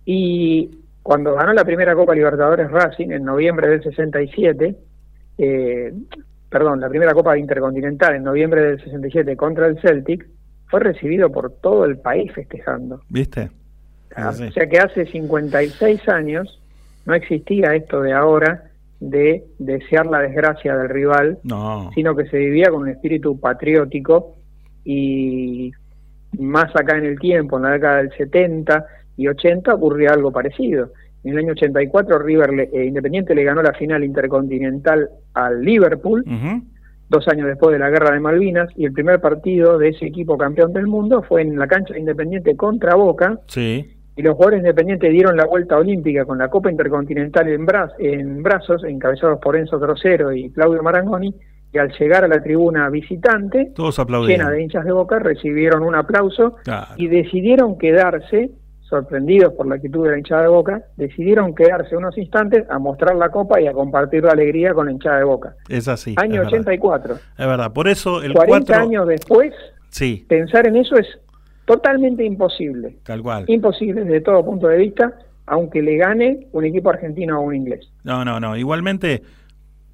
y cuando ganó la primera Copa Libertadores Racing en noviembre del 67, eh, perdón, la primera Copa Intercontinental en noviembre del 67 contra el Celtic, fue recibido por todo el país festejando. ¿Viste? Ah, Sí. O sea que hace 56 años no existía esto de ahora de desear la desgracia del rival, No. sino que se vivía con un espíritu patriótico y más acá en el tiempo, en la década del 70 y 80, ocurría algo parecido. En el año 84 River le- eh, Independiente le ganó la final intercontinental al Liverpool, dos años después de la guerra de Malvinas, y el primer partido de ese equipo campeón del mundo fue en la cancha de Independiente contra Boca, Sí. y los jugadores independientes dieron la vuelta olímpica con la Copa Intercontinental en, bra- en brazos, encabezados por Enzo Trocero y Claudio Marangoni, y al llegar a la tribuna visitante, Todos llena de hinchas de boca, recibieron un aplauso Claro. y decidieron quedarse, sorprendidos por la actitud de la hinchada de boca, decidieron quedarse unos instantes a mostrar la copa y a compartir la alegría con la hinchada de boca. Es así. Año es verdad. 84. Es verdad. Por eso el 40 4. años después, Sí, pensar en eso es totalmente imposible tal cual. imposible desde todo punto de vista, aunque le gane un equipo argentino o un inglés. No, no, no. Igualmente,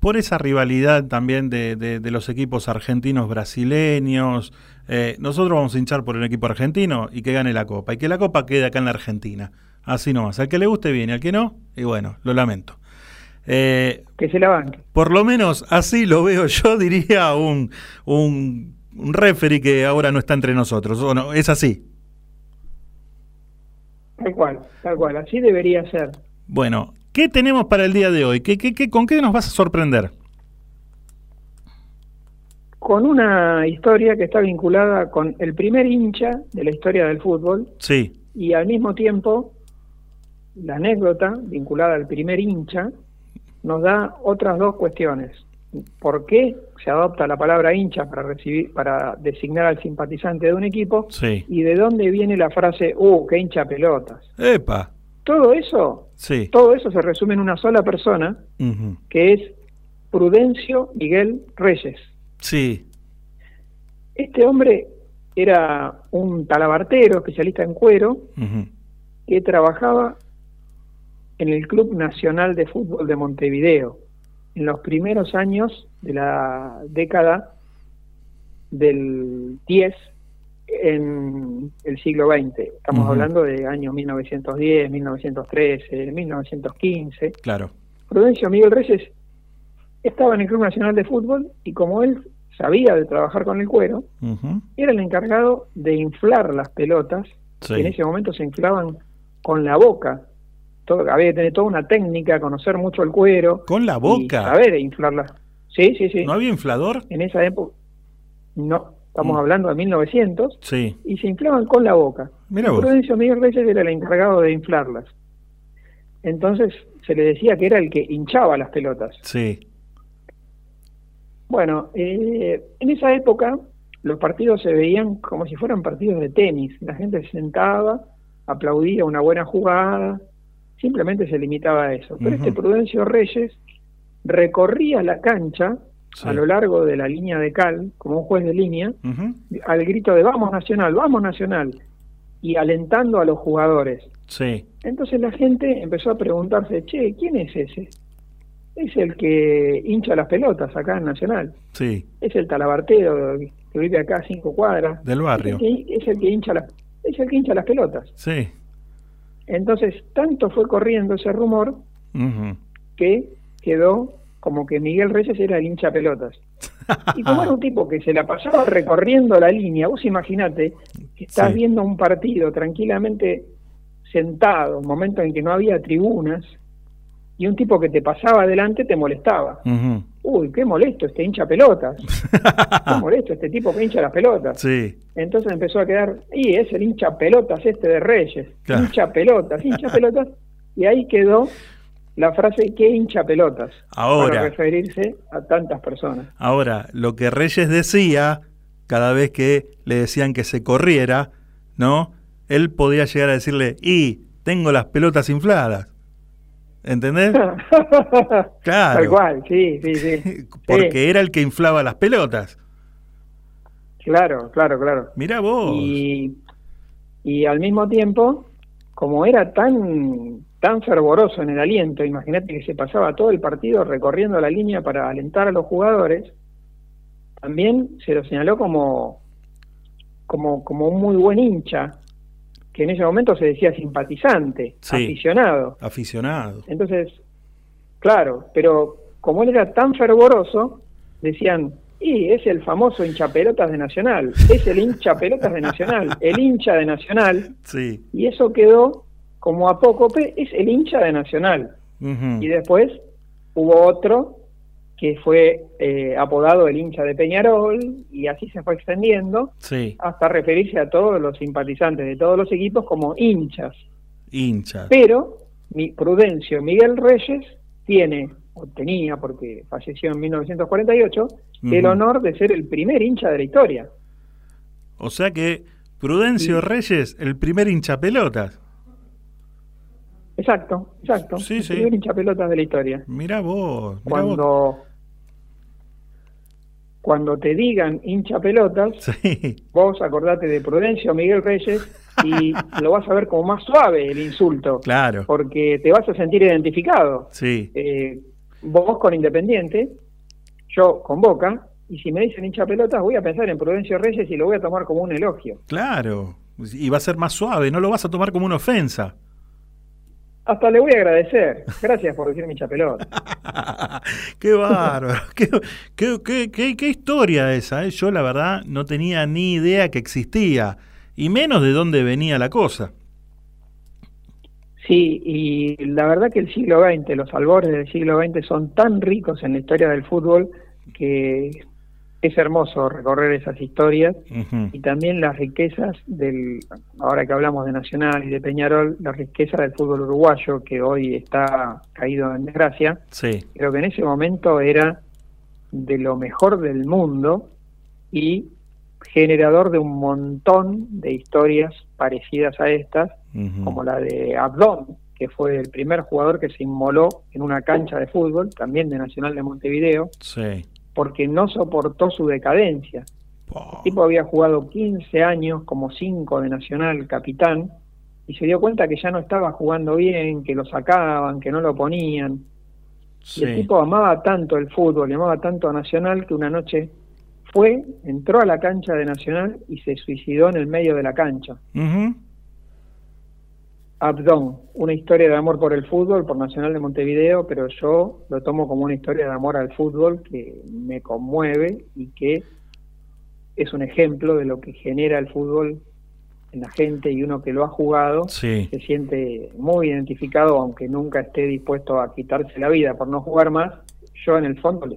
por esa rivalidad también de, de- de los equipos argentinos brasileños, eh, nosotros vamos a hinchar por el equipo argentino y que gane la Copa. Y que la Copa quede acá en la Argentina. Así nomás. Al que le guste bien y al que no, y bueno, lo lamento. Eh, Que se la banque. por lo menos así lo veo yo, diría un, un, un referee que ahora no está entre nosotros. ¿O no? Es así. Tal cual, tal cual. Así debería ser. Bueno, ¿qué tenemos para el día de hoy? ¿Qué, qué, qué, ¿Con qué nos vas a sorprender? Con una historia que está vinculada con el primer hincha de la historia del fútbol Sí. y al mismo tiempo la anécdota vinculada al primer hincha nos da otras dos cuestiones. ¿Por qué se adopta la palabra hincha para recibir para designar al simpatizante de un equipo? Sí. ¿Y de dónde viene la frase, "Uh, qué hincha pelotas"? Epa. Todo eso, Sí. todo eso se resume en una sola persona, que es Prudencio Miguel Reyes. Sí. Este hombre era un talabartero, especialista en cuero, que trabajaba en el Club Nacional de Fútbol de Montevideo en los primeros años de la década del 10 en el siglo XX. Estamos Ujú. hablando de años 1910, 1913, 1915. Claro. Prudencio Miguel Reyes estaba en el Club Nacional de Fútbol y como él sabía de trabajar con el cuero, era el encargado de inflar las pelotas, Sí. que en ese momento se inflaban con la boca. Todo, había que tener toda una técnica, conocer mucho el cuero. ¿Con la Y boca? saber inflarlas. Sí, sí, sí. ¿No había inflador? En esa época, no, estamos Mm. hablando de 1900, Sí. y se inflaban con la boca. Mira Y vos. Prudencio Miguel Reyes era el encargado de inflarlas. Entonces se le decía que era el que hinchaba las pelotas. Sí. Bueno, eh, en esa época los partidos se veían como si fueran partidos de tenis. La gente se sentaba, aplaudía una buena jugada, simplemente se limitaba a eso. Pero este Prudencio Reyes recorría la cancha Sí. a lo largo de la línea de cal, como un juez de línea, al grito de vamos Nacional, vamos Nacional, y alentando a los jugadores. Sí. Entonces la gente empezó a preguntarse, che, ¿quién es ese? Es el que hincha las pelotas acá en Nacional. Sí. Es el talabartero que vive acá a cinco cuadras. Del barrio. Es el que, es el que hincha las, es el que hincha las pelotas. Sí. Entonces, tanto fue corriendo ese rumor que quedó como que Miguel Reyes era el hincha pelotas. Y como era un tipo que se la pasaba recorriendo la línea, vos imaginate que estás Sí. viendo un partido tranquilamente sentado, un momento en que no había tribunas, y un tipo que te pasaba adelante te molestaba. Uy, qué molesto este hincha pelotas, qué molesto este tipo que hincha las pelotas. Sí. Entonces empezó a quedar, y es el hincha pelotas este de Reyes, Claro. hincha pelotas, hincha pelotas, y ahí quedó la frase qué hincha pelotas, Ahora. para referirse a tantas personas. Ahora, lo que Reyes decía, cada vez que le decían que se corriera, ¿no? Él podía llegar a decirle, y tengo las pelotas infladas. ¿Entendés? Claro. Tal cual, sí, sí, sí. Porque Sí, era el que inflaba las pelotas. claro, claro, claro. Mira vos. Y, y al mismo tiempo, como era tan tan fervoroso en el aliento, imagínate que se pasaba todo el partido recorriendo la línea para alentar a los jugadores, también se lo señaló como, como, como un muy buen hincha, que en ese momento se decía simpatizante, Sí. aficionado. Aficionado. Entonces, claro, pero como él era tan fervoroso, decían, y es el famoso hincha pelotas de Nacional, es el hincha pelotas de Nacional, el hincha de Nacional, Sí. y eso quedó como apócope, es el hincha de Nacional. Y después hubo otro que fue eh, apodado el hincha de Peñarol, y así se fue extendiendo Sí. hasta referirse a todos los simpatizantes de todos los equipos como hinchas. Hincha. Pero mi Prudencio Miguel Reyes tiene, o tenía, porque falleció en 1948, el Ujú. honor de ser el primer hincha de la historia. O sea que Prudencio Reyes, el primer hincha pelotas. Exacto, exacto. Sí, el sí. primer hincha pelotas de la historia. Mira vos. mirá vos. Cuando, cuando te digan hincha pelotas, vos acordate de Prudencio Miguel Reyes y lo vas a ver como más suave el insulto. Claro. Porque te vas a sentir identificado. Sí. Eh, vos con Independiente, yo con Boca, y si me dicen hincha pelotas, voy a pensar en Prudencio Reyes y lo voy a tomar como un elogio. Claro. Y va a ser más suave, no lo vas a tomar como una ofensa. Hasta le voy a agradecer. Gracias por decirme hincha pelota. Qué bárbaro. qué, qué, qué- qué- qué historia esa. ¿eh? Yo la verdad no tenía ni idea que existía. Y menos de dónde venía la cosa. Sí, y la verdad que el siglo XX, los albores del siglo XX son tan ricos en la historia del fútbol que es hermoso recorrer esas historias y también las riquezas del, ahora que hablamos de Nacional y de Peñarol, la riqueza del fútbol uruguayo que hoy está caído en desgracia, Sí. creo que en ese momento era de lo mejor del mundo y generador de un montón de historias parecidas a estas, como la de Abdón, que fue el primer jugador que se inmoló en una cancha de fútbol, también de Nacional de Montevideo, Sí. Porque no soportó su decadencia. El tipo había jugado 15 años como 5 de Nacional, capitán, y se dio cuenta que ya no estaba jugando bien, que lo sacaban, que no lo ponían. Y el tipo amaba tanto el fútbol, y amaba tanto a Nacional, que una noche fue, entró a la cancha de Nacional y se suicidó en el medio de la cancha. Abdón, una historia de amor por el fútbol, por Nacional de Montevideo, pero yo lo tomo como una historia de amor al fútbol que me conmueve y que es un ejemplo de lo que genera el fútbol en la gente y uno que lo ha jugado Sí. se siente muy identificado, aunque nunca esté dispuesto a quitarse la vida por no jugar más. Yo en el fondo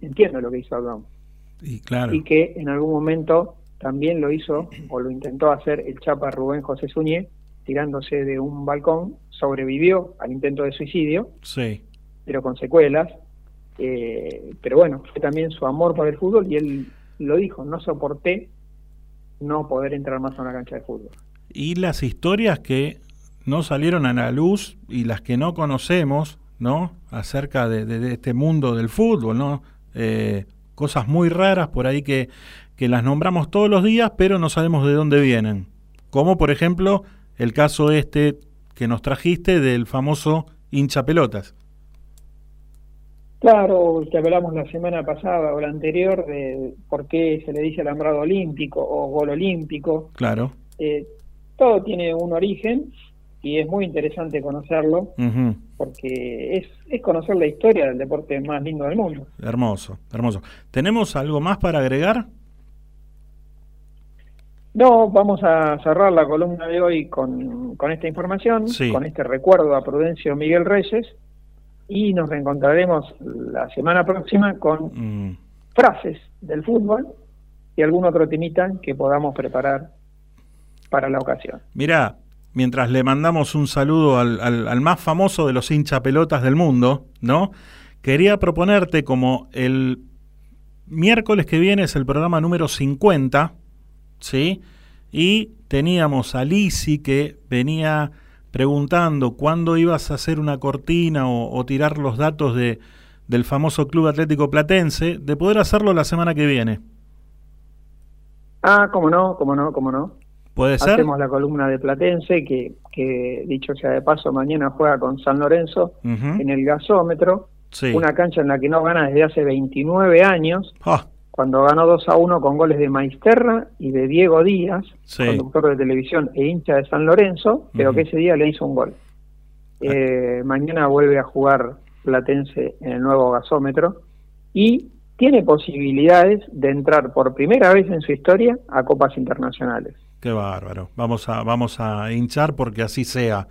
entiendo lo que hizo Abdón Y claro. y que en algún momento también lo hizo o lo intentó hacer el Chapa Rubén José Suñé tirándose de un balcón, sobrevivió al intento de suicidio, Sí. pero con secuelas. Eh, pero bueno, fue también su amor por el fútbol y él lo dijo, no soporté no poder entrar más a una cancha de fútbol. Y las historias que no salieron a la luz y las que no conocemos, ¿no? Acerca de, de- de este mundo del fútbol, ¿no? Eh, cosas muy raras por ahí que, que las nombramos todos los días, pero no sabemos de dónde vienen. Como por ejemplo el caso este que nos trajiste del famoso hincha pelotas. Claro, que hablamos la semana pasada o la anterior de por qué se le dice alambrado olímpico o gol olímpico. Claro. Eh, todo tiene un origen y es muy interesante conocerlo porque es, es conocer la historia del deporte más lindo del mundo. Hermoso, hermoso. ¿Tenemos algo más para agregar? No, vamos a cerrar la columna de hoy con, con esta información, Sí. con este recuerdo a Prudencio Miguel Reyes y nos reencontraremos la semana próxima con Mm. frases del fútbol y algún otro temita que podamos preparar para la ocasión. Mirá, mientras le mandamos un saludo al, al- al más famoso de los hinchapelotas del mundo, ¿no? Quería proponerte como el miércoles que viene es el programa número 50, ¿sí? Y teníamos a Lisi que venía preguntando cuándo ibas a hacer una cortina o, o tirar los datos de, del famoso Club Atlético Platense, de poder hacerlo la semana que viene. Ah, cómo no, cómo no, cómo no. ¿Puede ser? Hacemos la columna de Platense, que, que dicho sea de paso, mañana juega con San Lorenzo en el gasómetro, Sí. una cancha en la que no gana desde hace 29 años, Ah, cuando ganó 2 a 1 con goles de Maisterra y de Diego Díaz, Sí. conductor de televisión e hincha de San Lorenzo, pero que ese día le hizo un gol. Eh, mañana vuelve a jugar Platense en el nuevo gasómetro y tiene posibilidades de entrar por primera vez en su historia a copas internacionales. Qué bárbaro. Vamos a, vamos a hinchar porque así sea.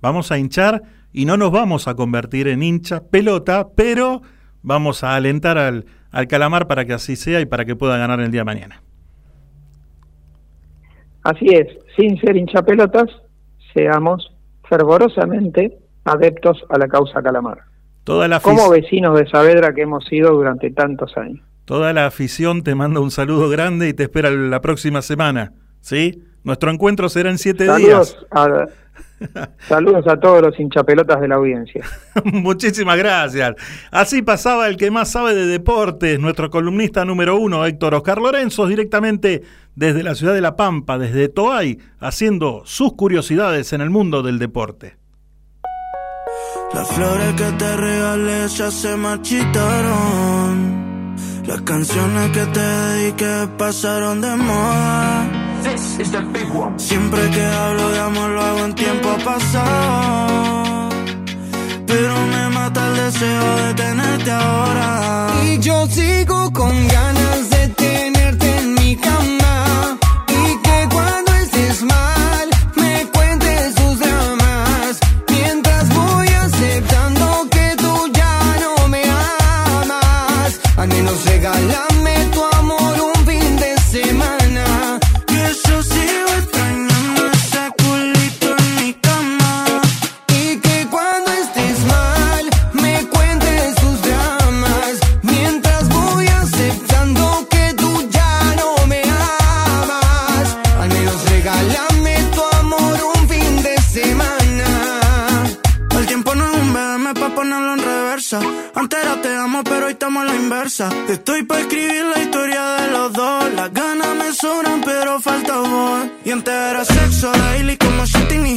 Vamos a hinchar y no nos vamos a convertir en hincha pelota, pero vamos a alentar al, al calamar para que así sea y para que pueda ganar el día de mañana. Así es, sin ser hinchapelotas, seamos fervorosamente adeptos a la causa calamar. Toda la, Como vecinos de Saavedra que hemos sido durante tantos años. toda la afición te manda un saludo grande y te espera la próxima semana. ¿Sí? Nuestro encuentro será en siete días. A, saludos a todos los hinchapelotas de la audiencia. Muchísimas gracias. Así pasaba el que más sabe de deportes, nuestro columnista número uno, Héctor Oscar Lorenzo, directamente desde la ciudad de La Pampa, desde Toay, haciendo sus curiosidades en el mundo del deporte. Las flores que te regalé ya se marchitaron. Las canciones que te dediqué pasaron de moda. Siempre que hablo de amor lo hago en tiempo pasado. Pero me mata el deseo de tenerte ahora. Y yo sigo con ganas de tenerte en mi cama. Antes era te amo, pero hoy estamos a la inversa. Estoy pa' escribir la historia de los dos. Las ganas me sobran, pero falta voz. Y antes era sexo daily, como Shitting y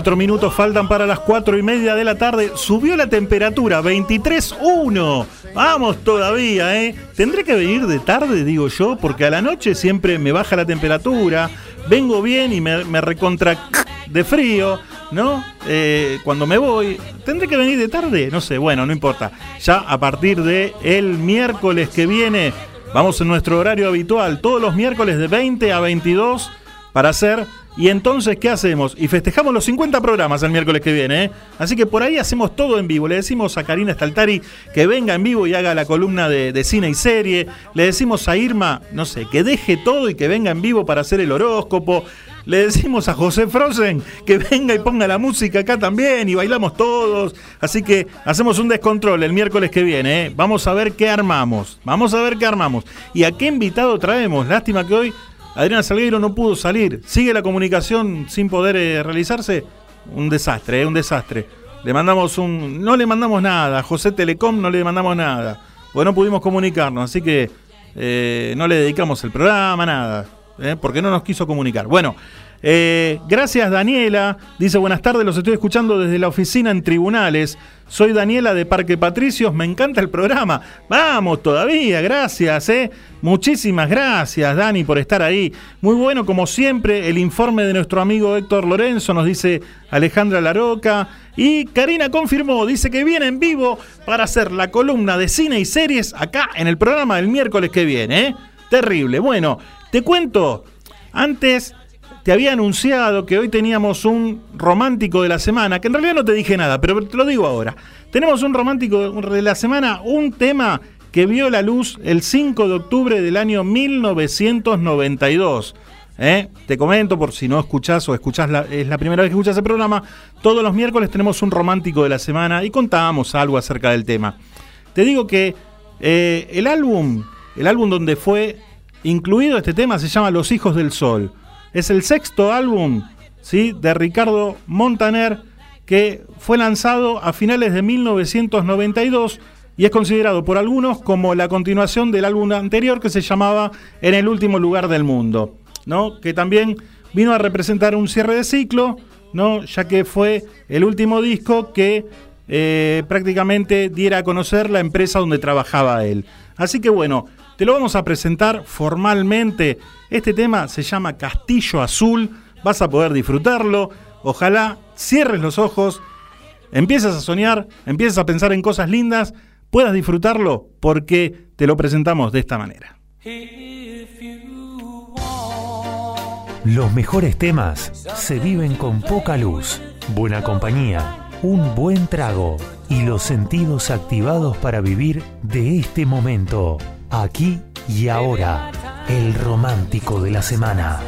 Cuatro minutos faltan para las cuatro y media de la tarde. Subió la temperatura, 23.1. Vamos todavía, ¿eh? Tendré que venir de tarde, digo yo, porque a la noche siempre me baja la temperatura. Vengo bien y me, recontra de frío, ¿no? Eh, cuando me voy, tendré que venir de tarde, no sé, bueno, no importa. Ya a partir de el miércoles que viene, vamos en nuestro horario habitual, todos los miércoles de 20 a 22 para hacer. Y entonces, ¿qué hacemos? Y festejamos los 50 programas el miércoles que viene. ¿eh? Así que por ahí hacemos todo en vivo. Le decimos a Karina Staltari que venga en vivo y haga la columna de, de cine y serie. Le decimos a Irma, no sé, que deje todo y que venga en vivo para hacer el horóscopo. Le decimos a José Frozen que venga y ponga la música acá también y bailamos todos. Así que hacemos un descontrol el miércoles que viene. ¿eh? Vamos a ver qué armamos. Vamos a ver qué armamos. ¿Y a qué invitado traemos? Lástima que hoy Adriana Salgueiro no pudo salir. ¿Sigue la comunicación sin poder eh, realizarse? Un desastre, eh, un desastre. Le mandamos un. No le mandamos nada. José Telecom no le mandamos nada. Porque no pudimos comunicarnos. Así que eh, no le dedicamos el programa, nada. porque no nos quiso comunicar. Bueno. Eh, gracias Daniela, dice buenas tardes, los estoy escuchando desde la oficina en tribunales. Soy Daniela de Parque Patricios, me encanta el programa. Vamos todavía, gracias, eh. Muchísimas gracias, Dani, por estar ahí. Muy bueno, como siempre, el informe de nuestro amigo Héctor Lorenzo, nos dice Alejandra Laroca. Y Karina confirmó, dice que viene en vivo para hacer la columna de cine y series acá en el programa del miércoles que viene, ¿eh? Terrible. Bueno, te cuento, antes te había anunciado que hoy teníamos un romántico de la semana, que en realidad no te dije nada, pero te lo digo ahora. Tenemos un romántico de la semana, un tema que vio la luz el 5 de octubre del año 1992. ¿eh? Te comento, por si no escuchás o escuchás es la primera vez que escuchás el programa, todos los miércoles tenemos un romántico de la semana y contábamos algo acerca del tema. Te digo que eh, el álbum, el álbum donde fue incluido este tema se llama Los Hijos del Sol. Es el sexto álbum ¿sí? de Ricardo Montaner que fue lanzado a finales de 1992 y es considerado por algunos como la continuación del álbum anterior que se llamaba En el último lugar del mundo, ¿no? que también vino a representar un cierre de ciclo, ¿no? ya que fue el último disco que eh, prácticamente diera a conocer la empresa donde trabajaba él. Así que bueno, te lo vamos a presentar formalmente. Este tema se llama Castillo Azul. Vas a poder disfrutarlo. Ojalá cierres los ojos, empieces a soñar, empieces a pensar en cosas lindas, puedas disfrutarlo porque te lo presentamos de esta manera. Los mejores temas se viven con poca luz, buena compañía, un buen trago y los sentidos activados para vivir de este momento, aquí y ahora, el romántico de la semana.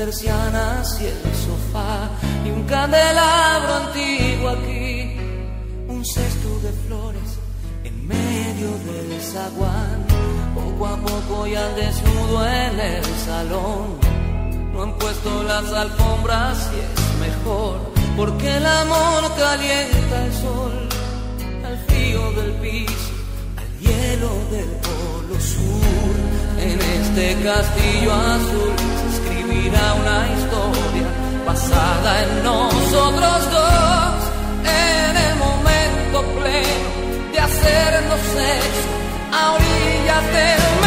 Persianas y el sofá y un candelabro antiguo aquí. Un cesto de flores en medio del zaguán. Poco a poco ya desnudo en el salón. No han puesto las alfombras y es mejor porque el amor calienta el sol al frío del piso, al hielo del polo sur. En este castillo azul escribirá una historia basada en nosotros dos. En el momento pleno de hacernos sexo a orillas del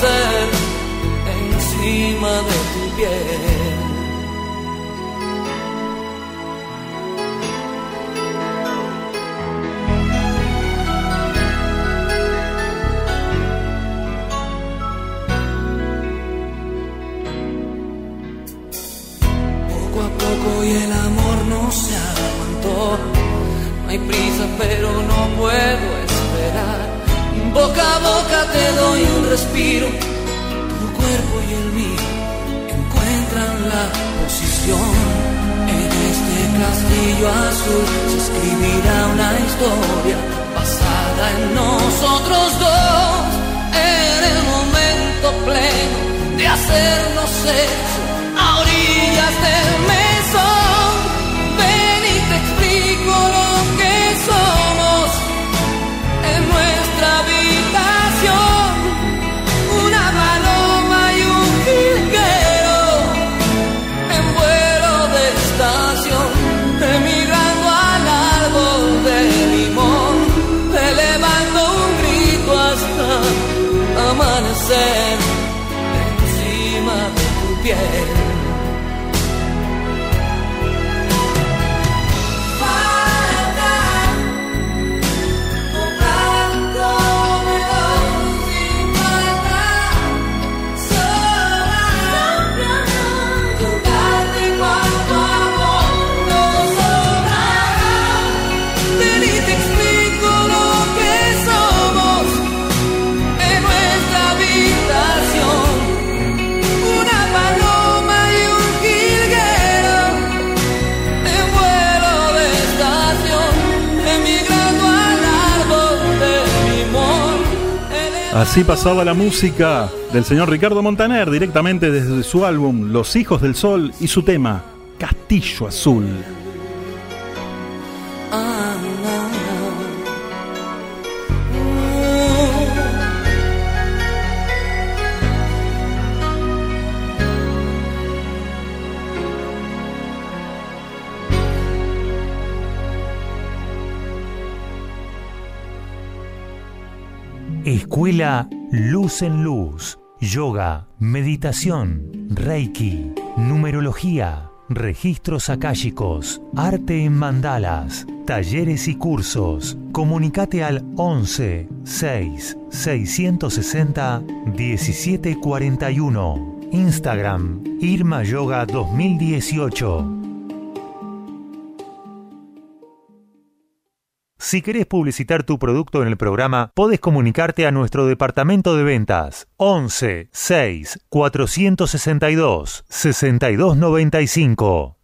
said azul se escribirá una historia basada en nosotros dos. En el momento pleno de hacernos sexo a orillas del Así pasaba la música del señor Ricardo Montaner directamente desde su álbum Los Hijos del Sol y su tema Castillo Azul. Escuela Luz en Luz. Yoga, meditación, reiki, numerología, registros akáshicos, arte en mandalas, talleres y cursos. Comunicate al 11 6 660 1741. Instagram Irma Yoga 2018. Si querés publicitar tu producto en el programa, podés comunicarte a nuestro departamento de ventas 11 6 462 6295.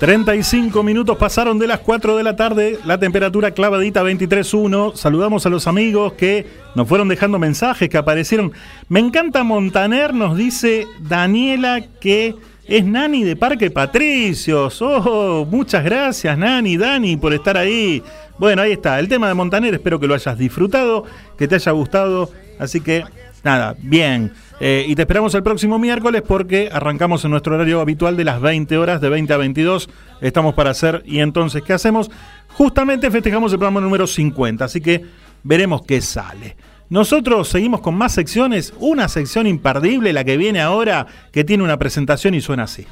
35 minutos pasaron de las 4 de la tarde, la temperatura clavadita 23.1. Saludamos a los amigos que nos fueron dejando mensajes, que aparecieron. Me encanta Montaner, nos dice Daniela que es Nani de Parque Patricios. Oh, muchas gracias Nani, Dani, por estar ahí. Bueno, ahí está, el tema de Montaner, espero que lo hayas disfrutado, que te haya gustado. Así que, nada, bien. Eh, y te esperamos el próximo miércoles porque arrancamos en nuestro horario habitual de las 20 horas, de 20 a 22. Estamos para hacer. Y entonces, ¿qué hacemos? Justamente festejamos el programa número 50. Así que veremos qué sale. Nosotros seguimos con más secciones. Una sección imperdible, la que viene ahora, que tiene una presentación y suena así.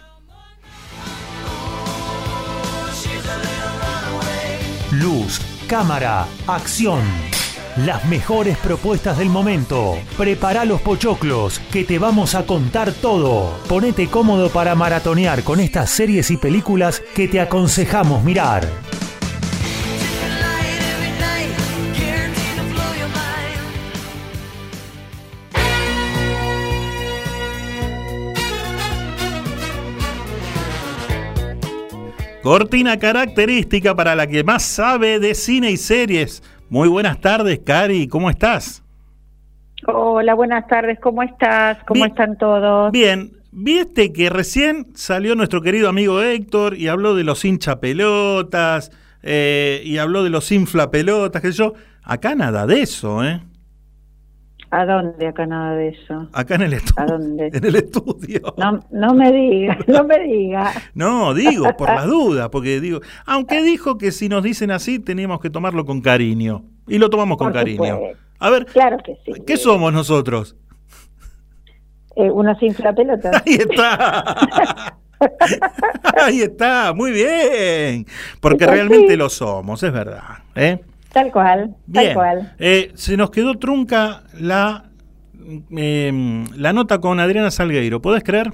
Luz, cámara, acción las mejores propuestas del momento. Prepara los pochoclos, que te vamos a contar todo. Ponete cómodo para maratonear con estas series y películas que te aconsejamos mirar. Cortina característica para la que más sabe de cine y series muy buenas tardes, Cari, ¿cómo estás? Hola, buenas tardes, ¿cómo estás? ¿Cómo Bien. están todos? Bien, viste que recién salió nuestro querido amigo Héctor y habló de los hinchapelotas eh, y habló de los inflapelotas, que yo. Acá nada de eso, ¿eh? ¿A dónde acá nada de eso? Acá en el estudio. ¿A dónde? En el estudio. No, no me diga, no me diga. No, digo, por las dudas, porque digo, aunque dijo que si nos dicen así teníamos que tomarlo con cariño. Y lo tomamos con cariño. A ver, Claro que sí. ¿qué somos nosotros? Eh, unos inflapelotas. Ahí está. Ahí está, muy bien. Porque realmente lo somos, es verdad. ¿eh? Tal cual, Bien. tal cual. Eh, se nos quedó trunca la, eh, la nota con Adriana Salgueiro. ¿Podés creer?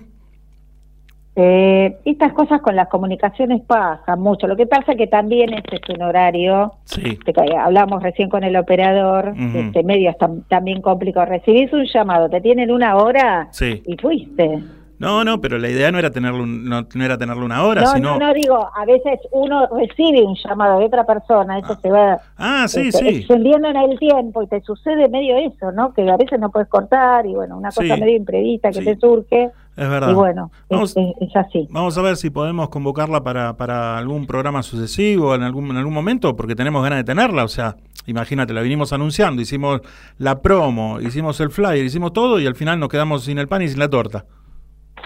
Eh, estas cosas con las comunicaciones pasan mucho. Lo que pasa es que también este es un horario, Sí. que hablamos recién con el operador, este medio es tam- también complicado. Recibís un llamado, te tienen una hora Sí. y fuiste. No, no, pero la idea no era tenerlo, un- no, no era tenerlo una hora, no, sino... no, no, digo, a veces uno recibe un llamado de otra persona, eso se va Ah, sí, este, sí. extendiendo en el tiempo y te sucede medio eso, ¿no? Que a veces no puedes cortar y bueno, una cosa Sí. medio imprevista que te surge Es verdad. y bueno, Vamos- es, es así. Vamos a ver si podemos convocarla para, para algún programa sucesivo en algún, en algún momento, porque tenemos ganas de tenerla. O sea, imagínate, la vinimos anunciando, hicimos la promo, hicimos el flyer, hicimos todo y al final nos quedamos sin el pan y sin la torta.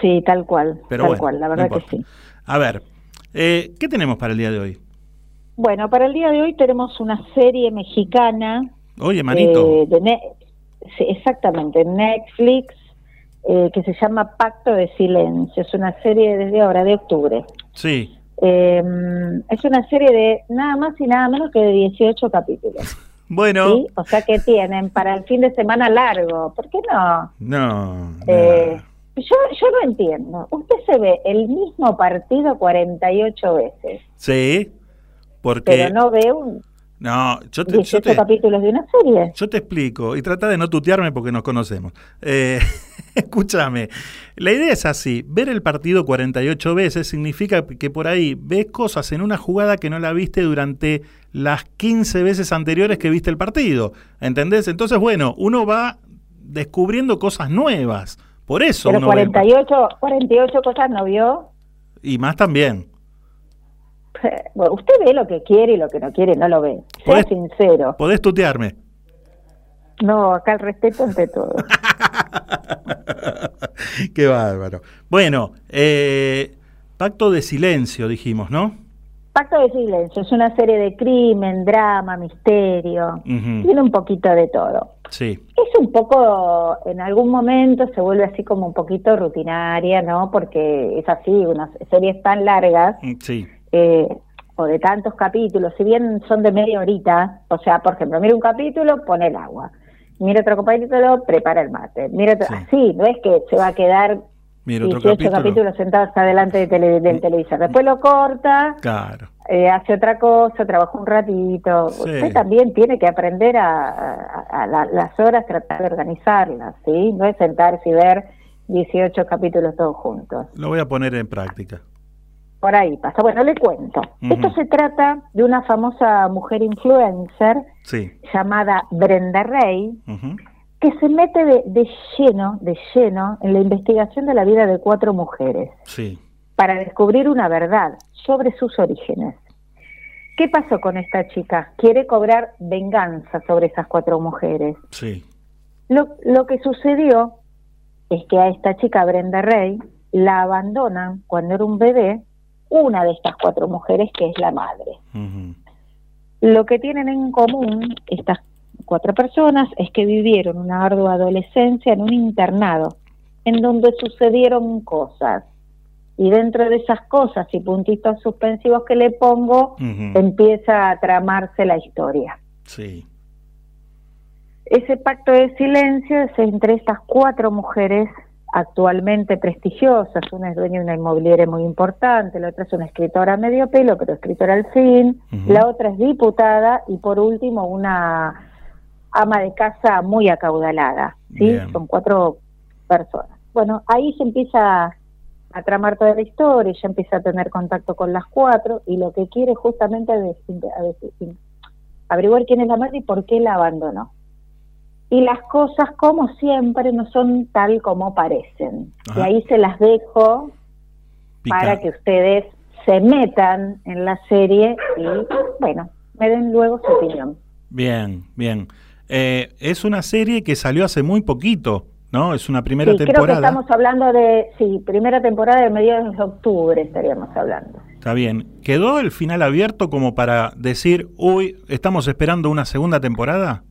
Sí, tal cual, Pero tal bueno, cual, la no verdad que sí. A ver, eh, ¿qué tenemos para el día de hoy? Bueno, para el día de hoy tenemos una serie mexicana. Oye, manito. eh, de Ne- sí, exactamente, Netflix, eh, que se llama Pacto de Silencio. Es una serie desde ahora, de octubre. Sí. Eh, es una serie de nada más y nada menos que de 18 capítulos. Bueno, ¿sí? O sea que tienen para el fin de semana largo. ¿Por qué no? no. Eh, yo, yo no entiendo. Usted se ve el mismo partido 48 veces, Sí, porque... pero no ve un No, yo te, yo 18 te- capítulos de una serie. Yo te explico y trata de no tutearme porque nos conocemos. Eh, escúchame, la idea es así, ver el partido 48 veces significa que por ahí ves cosas en una jugada que no la viste durante las 15 veces anteriores que viste el partido, ¿entendés? Entonces, bueno, uno va descubriendo cosas nuevas, por eso Pero uno ve el par- 48, 48 cosas no vio. y más también. Bueno, usted ve lo que quiere y lo que no quiere no lo ve. Sea Podés- sincero. Podés tutearme. No, acá el respeto ante todo. Qué bárbaro. Bueno, eh, pacto de silencio, dijimos, ¿no? Pacto de Silencio es una serie de crimen, drama, misterio. Tiene un poquito de todo. Sí. Es un poco, en algún momento se vuelve así como un poquito rutinaria, ¿no? Porque es así, unas series tan largas Sí. eh, o de tantos capítulos, si bien son de media horita, o sea, por ejemplo, mira un capítulo, pone el agua. Mira otro capítulo, prepara el mate. Mira otro, así, no es que se va a quedar Mira otro 18 capítulo. capítulos sentados adelante de tele- del televisor. Después lo corta, Claro. Eh, hace otra cosa, trabaja un ratito. Usted también tiene que aprender a, a- a la- las horas, tratar de organizarlas, ¿sí? No es sentarse y ver 18 capítulos todos juntos. Lo voy a poner en práctica. Por ahí pasa. Bueno, le cuento. Esto se trata de una famosa mujer influencer Sí. llamada Brenda Rey, que se mete de, de lleno, de lleno, en la investigación de la vida de cuatro mujeres Sí. Para descubrir una verdad sobre sus orígenes. ¿Qué pasó con esta chica? Quiere cobrar venganza sobre esas cuatro mujeres. Sí. Lo, lo que sucedió es que a esta chica Brenda Rey la abandonan cuando era un bebé una de estas cuatro mujeres que es la madre. Lo que tienen en común estas cuatro personas es que vivieron una ardua adolescencia en un internado, en donde sucedieron cosas. Y dentro de esas cosas y puntitos suspensivos que le pongo, empieza a tramarse la historia. Sí. Ese pacto de silencio es entre estas cuatro mujeres actualmente prestigiosas. Una es dueña de una inmobiliaria muy importante, la otra es una escritora a medio pelo, pero escritora al fin. La otra es diputada y por último una ama de casa muy acaudalada. ¿sí? Bien. Son cuatro personas. Bueno, ahí se empieza a tramar toda la historia, ella empieza a tener contacto con las cuatro y lo que quiere justamente es averiguar quién es la madre y por qué la abandonó. Y las cosas, como siempre, no son tal como parecen. Y ahí se las dejo Pica- para que ustedes se metan en la serie y, bueno, me den luego su opinión. Bien, bien. Eh, es una serie que salió hace muy poquito, ¿no? Es una primera sí, creo que temporada. estamos hablando de, sí, primera temporada de mediados de octubre estaríamos hablando. Está bien. ¿Quedó el final abierto como para decir, uy, estamos esperando una segunda temporada?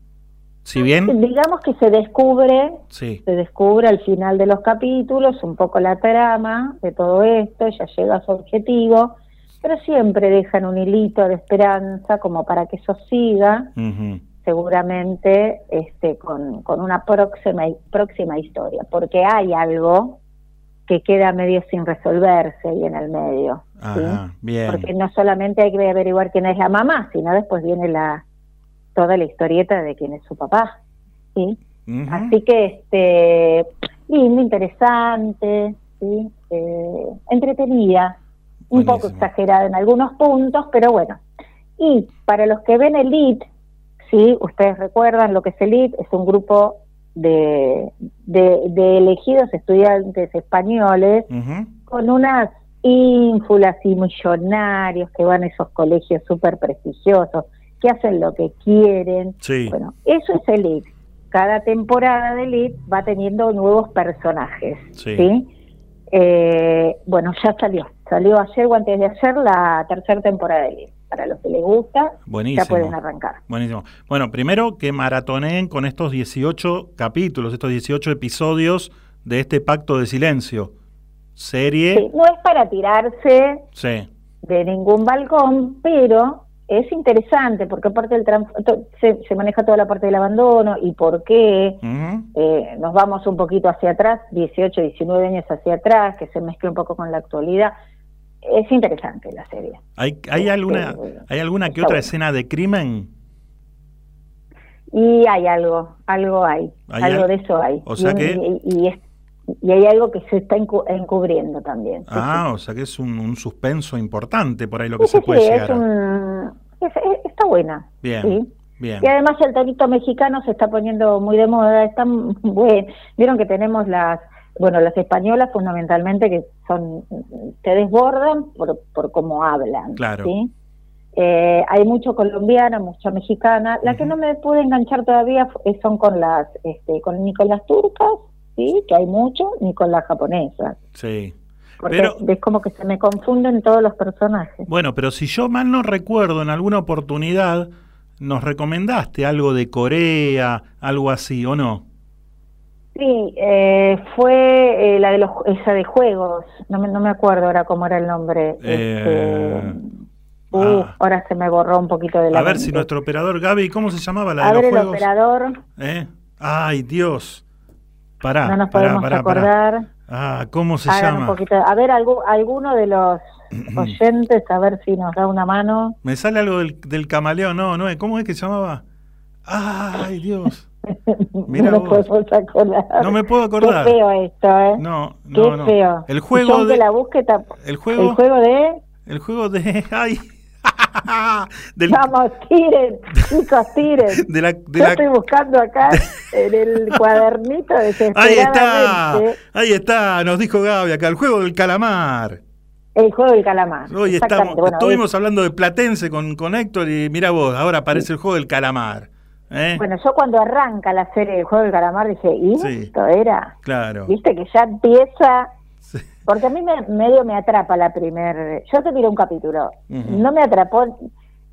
Si bien, Digamos que se descubre, sí. se descubre al final de los capítulos un poco la trama de todo esto, ya llega a su objetivo, pero siempre dejan un hilito de esperanza como para que eso siga, Ujú. Seguramente este, con, con una próxima, próxima historia, porque hay algo que queda medio sin resolverse ahí en el medio. ¿sí? Ajá, bien. Porque no solamente hay que averiguar quién es la mamá, sino después viene la toda la historieta de quién es su papá. ¿sí? Así que, este, lindo, interesante, ¿sí? Eh, entretenida, un poco exagerada en algunos puntos, pero bueno. Y para los que ven Elite, sí, ustedes recuerdan lo que es Elite, es un grupo de, de, de elegidos estudiantes españoles con unas ínfulas y millonarios que van a esos colegios súper prestigiosos, que hacen lo que quieren. Sí. Bueno, eso es Elite. Cada temporada de Elite va teniendo nuevos personajes. Sí. ¿sí? Eh, bueno, ya salió. Salió ayer o antes de ayer la tercera temporada de Elite. Para los que les gusta, Buenísimo. ya pueden arrancar. Buenísimo. Bueno, primero que maratoneen con estos 18 capítulos, estos 18 episodios de este pacto de silencio. Serie. Sí, no es para tirarse Sí. de ningún balcón, pero es interesante porque aparte del se, se maneja toda la parte del abandono y por qué eh, nos vamos un poquito hacia atrás, 18, 19 años hacia atrás, que se mezcla un poco con la actualidad. Es interesante la serie. ¿Hay, hay, alguna, Este, ¿Hay alguna que otra bueno. escena de crimen? Y hay algo, algo hay, ¿Hay algo al- de eso hay. o sea y, que- y, y es- y hay algo que se está encu- encubriendo también. Sí, Ah, o sea que es un, un suspenso importante por ahí lo que sí, se sí, puede llegar. es a- un- es- es- está buena. Bien, bien. Y además el tonito mexicano se está poniendo muy de moda, está bueno. Vieron que tenemos las, bueno, las españolas fundamentalmente que son, te desbordan por, por cómo hablan. Claro. ¿sí? Eh, hay mucho colombiana, mucha mexicana. La que no me pude enganchar todavía son con las, este, con ni con las turcas, sí, que hay mucho, ni con las japonesas. Sí. Porque Pero, es como que se me confunden todos los personajes. bueno, pero si yo mal no recuerdo, en alguna oportunidad nos recomendaste algo de Corea, algo así, ¿o no? Sí, eh, fue eh, la de los, esa de juegos, no me, no me acuerdo ahora cómo era el nombre. Eh, Este, uh, ahora se me borró un poquito de la a ver mente. si nuestro operador Gaby, ¿cómo se llamaba la de los el juegos? operador, ¿Eh? Ay, Dios. Pará, no nos pará, podemos pará, acordar. Ah, ¿cómo se Hagan llama? un poquito, a ver algu- alguno de los oyentes, a ver si nos da una mano. Me sale algo del, del camaleón, no, no, ¿cómo es que se llamaba? Ay, Dios. Mira no vos. No me puedo acordar. Qué feo esto, ¿eh? No, Qué no, no. feo. El juego de la busque, el juego el juego de... el juego de ay del, Vamos, tiren, chicos, tiren. de la de Yo la estoy buscando acá en el cuadernito Ahí está. Ahí está, nos dijo Gaby acá, el juego del calamar. el juego del calamar. Hoy estamos, Bueno, estuvimos hablando de Platense con, con Héctor y mira vos, ahora aparece el juego del calamar. ¿eh? bueno, yo cuando arranca la serie del juego del calamar dije, ¿y Sí. esto era? Claro. Viste que ya empieza... Porque a mí me, medio me atrapa la primer... Yo te miré un capítulo. No me atrapó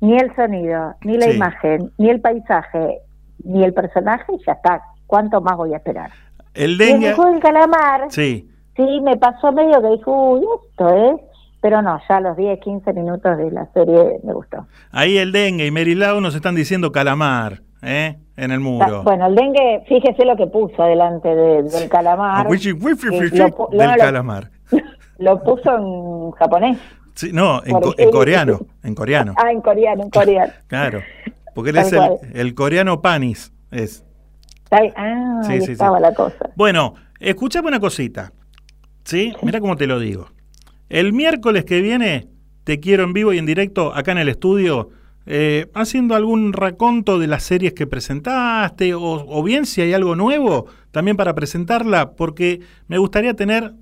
ni el sonido, ni la Sí. imagen, ni el paisaje, ni el personaje y ya está. ¿Cuánto más voy a esperar? El dengue. el del calamar... Sí. Sí, me pasó medio que dijo, uy, esto es. Pero no, ya a los 10, 15 minutos de la serie me gustó. Ahí el dengue y Merilao nos están diciendo calamar, ¿eh? En el muro. Ah, Bueno, el dengue, fíjese lo que puso delante de- del calamar. Eh, lo no, del calamar. Lo puso en japonés. Sí, no, en, co- coreano, en coreano. Ah, en coreano, en coreano. Claro. Porque él es el, coreano panis. Es. Ah, Sí, ahí sí, sí. estaba la cosa. Bueno, escuchame una cosita. ¿Sí? Mira cómo te lo digo. El miércoles que viene te quiero en vivo y en directo acá en el estudio eh, haciendo algún raconto de las series que presentaste o, bien si hay algo nuevo también para presentarla porque me gustaría tener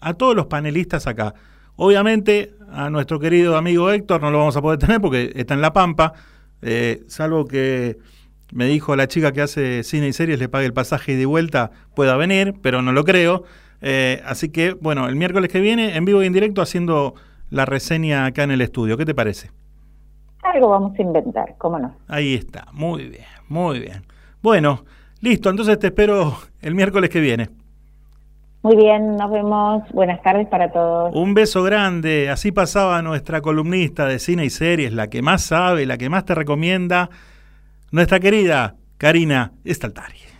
a todos los panelistas acá. Obviamente a nuestro querido amigo Héctor no lo vamos a poder tener porque está en La Pampa, eh, salvo que me dijo la chica que hace cine y series le pague el pasaje y de vuelta pueda venir, pero no lo creo. Eh, así que, bueno, el miércoles que viene, en vivo y en directo, haciendo la reseña acá en el estudio. ¿Qué te parece? Algo vamos a inventar, ¿cómo no? Ahí está, muy bien, muy bien. Bueno, listo, entonces te espero el miércoles que viene. Muy bien, nos vemos. Buenas tardes para todos. Un beso grande. Así pasaba nuestra columnista de cine y series, la que más sabe, la que más te recomienda, nuestra querida Karina Estaltari.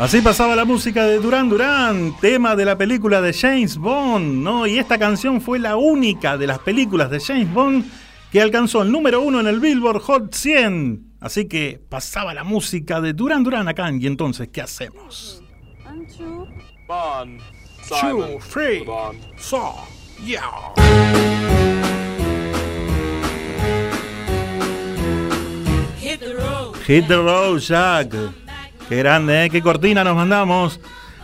Así pasaba la música de Duran Duran, tema de la película de James Bond, ¿no? Y esta canción fue la única de las películas de James Bond que alcanzó el número uno en el Billboard Hot 100. Así que pasaba la música de Duran Duran acá. Y entonces, ¿qué hacemos? Bond. Two, three, so, yeah. Hit the road. Hit the road, Jack. Qué grande, ¿eh? Qué cortina nos mandamos.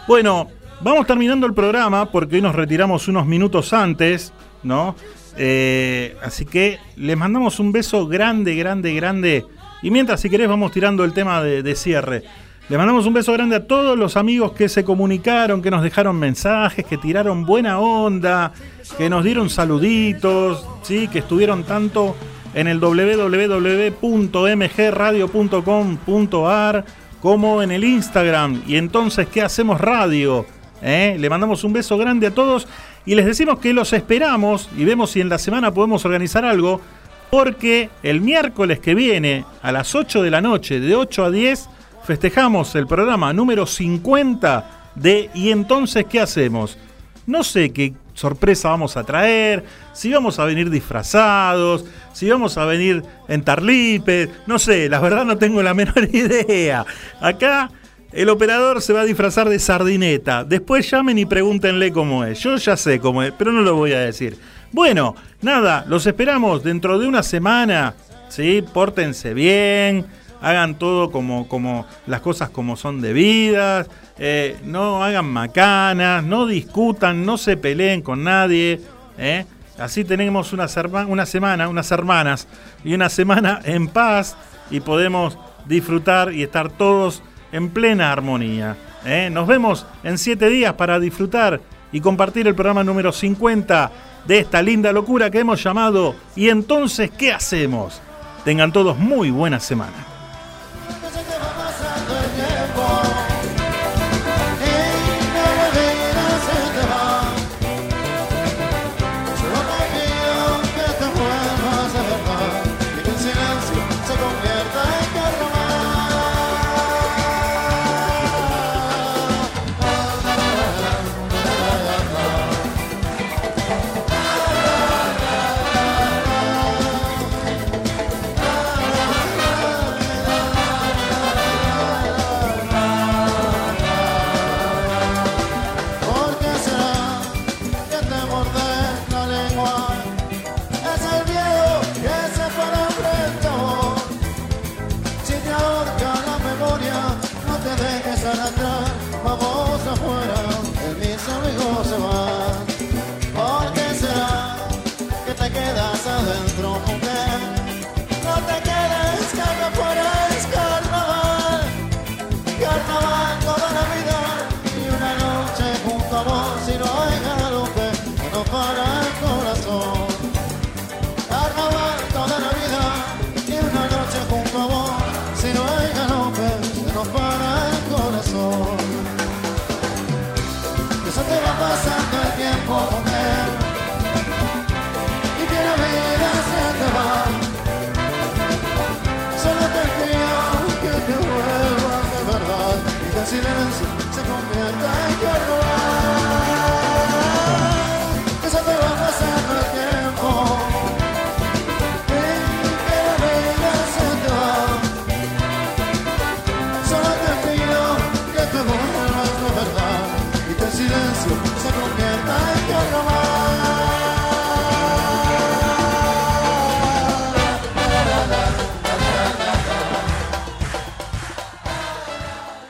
Bueno, vamos terminando el programa porque hoy nos retiramos unos minutos antes, ¿no? Eh, así que les mandamos un beso grande, grande, grande. Y mientras, si querés, vamos tirando el tema de, de cierre. Les mandamos un beso grande a todos los amigos que se comunicaron, que nos dejaron mensajes, que tiraron buena onda, que nos dieron saluditos, ¿sí? que estuvieron tanto en el www.mgradio.com.ar como en el Instagram. Y entonces, ¿qué hacemos radio? ¿Eh? Le mandamos un beso grande a todos y les decimos que los esperamos y vemos si en la semana podemos organizar algo, porque el miércoles que viene a las 8 de la noche, de 8 a 10, festejamos el programa número 50 de ¿Y entonces qué hacemos? No sé qué sorpresa vamos a traer, si vamos a venir disfrazados, si vamos a venir en tarlipes, no sé, la verdad no tengo la menor idea. Acá el operador se va a disfrazar de sardineta. Después llamen y pregúntenle cómo es. Yo ya sé cómo es, pero no lo voy a decir. Bueno, nada, los esperamos dentro de una semana. ¿sí? Pórtense bien, hagan todo como, como las cosas como son debidas. Eh, no hagan macanas, no discutan, no se peleen con nadie. ¿eh? Así tenemos una, una semana, unas hermanas y una semana en paz y podemos disfrutar y estar todos en plena armonía. ¿eh? Nos vemos en siete días para disfrutar y compartir el programa número 50 de esta linda locura que hemos llamado ¿Y entonces qué hacemos? Tengan todos muy buena semana.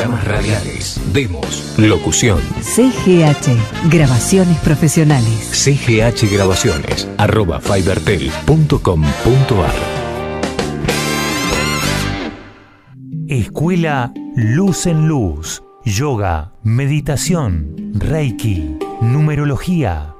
Programas radiales, demos, locución. CGH. Grabaciones profesionales. CGH Grabaciones, arroba fibertel.com.ar Escuela Luz en Luz. Yoga, meditación, Reiki, numerología,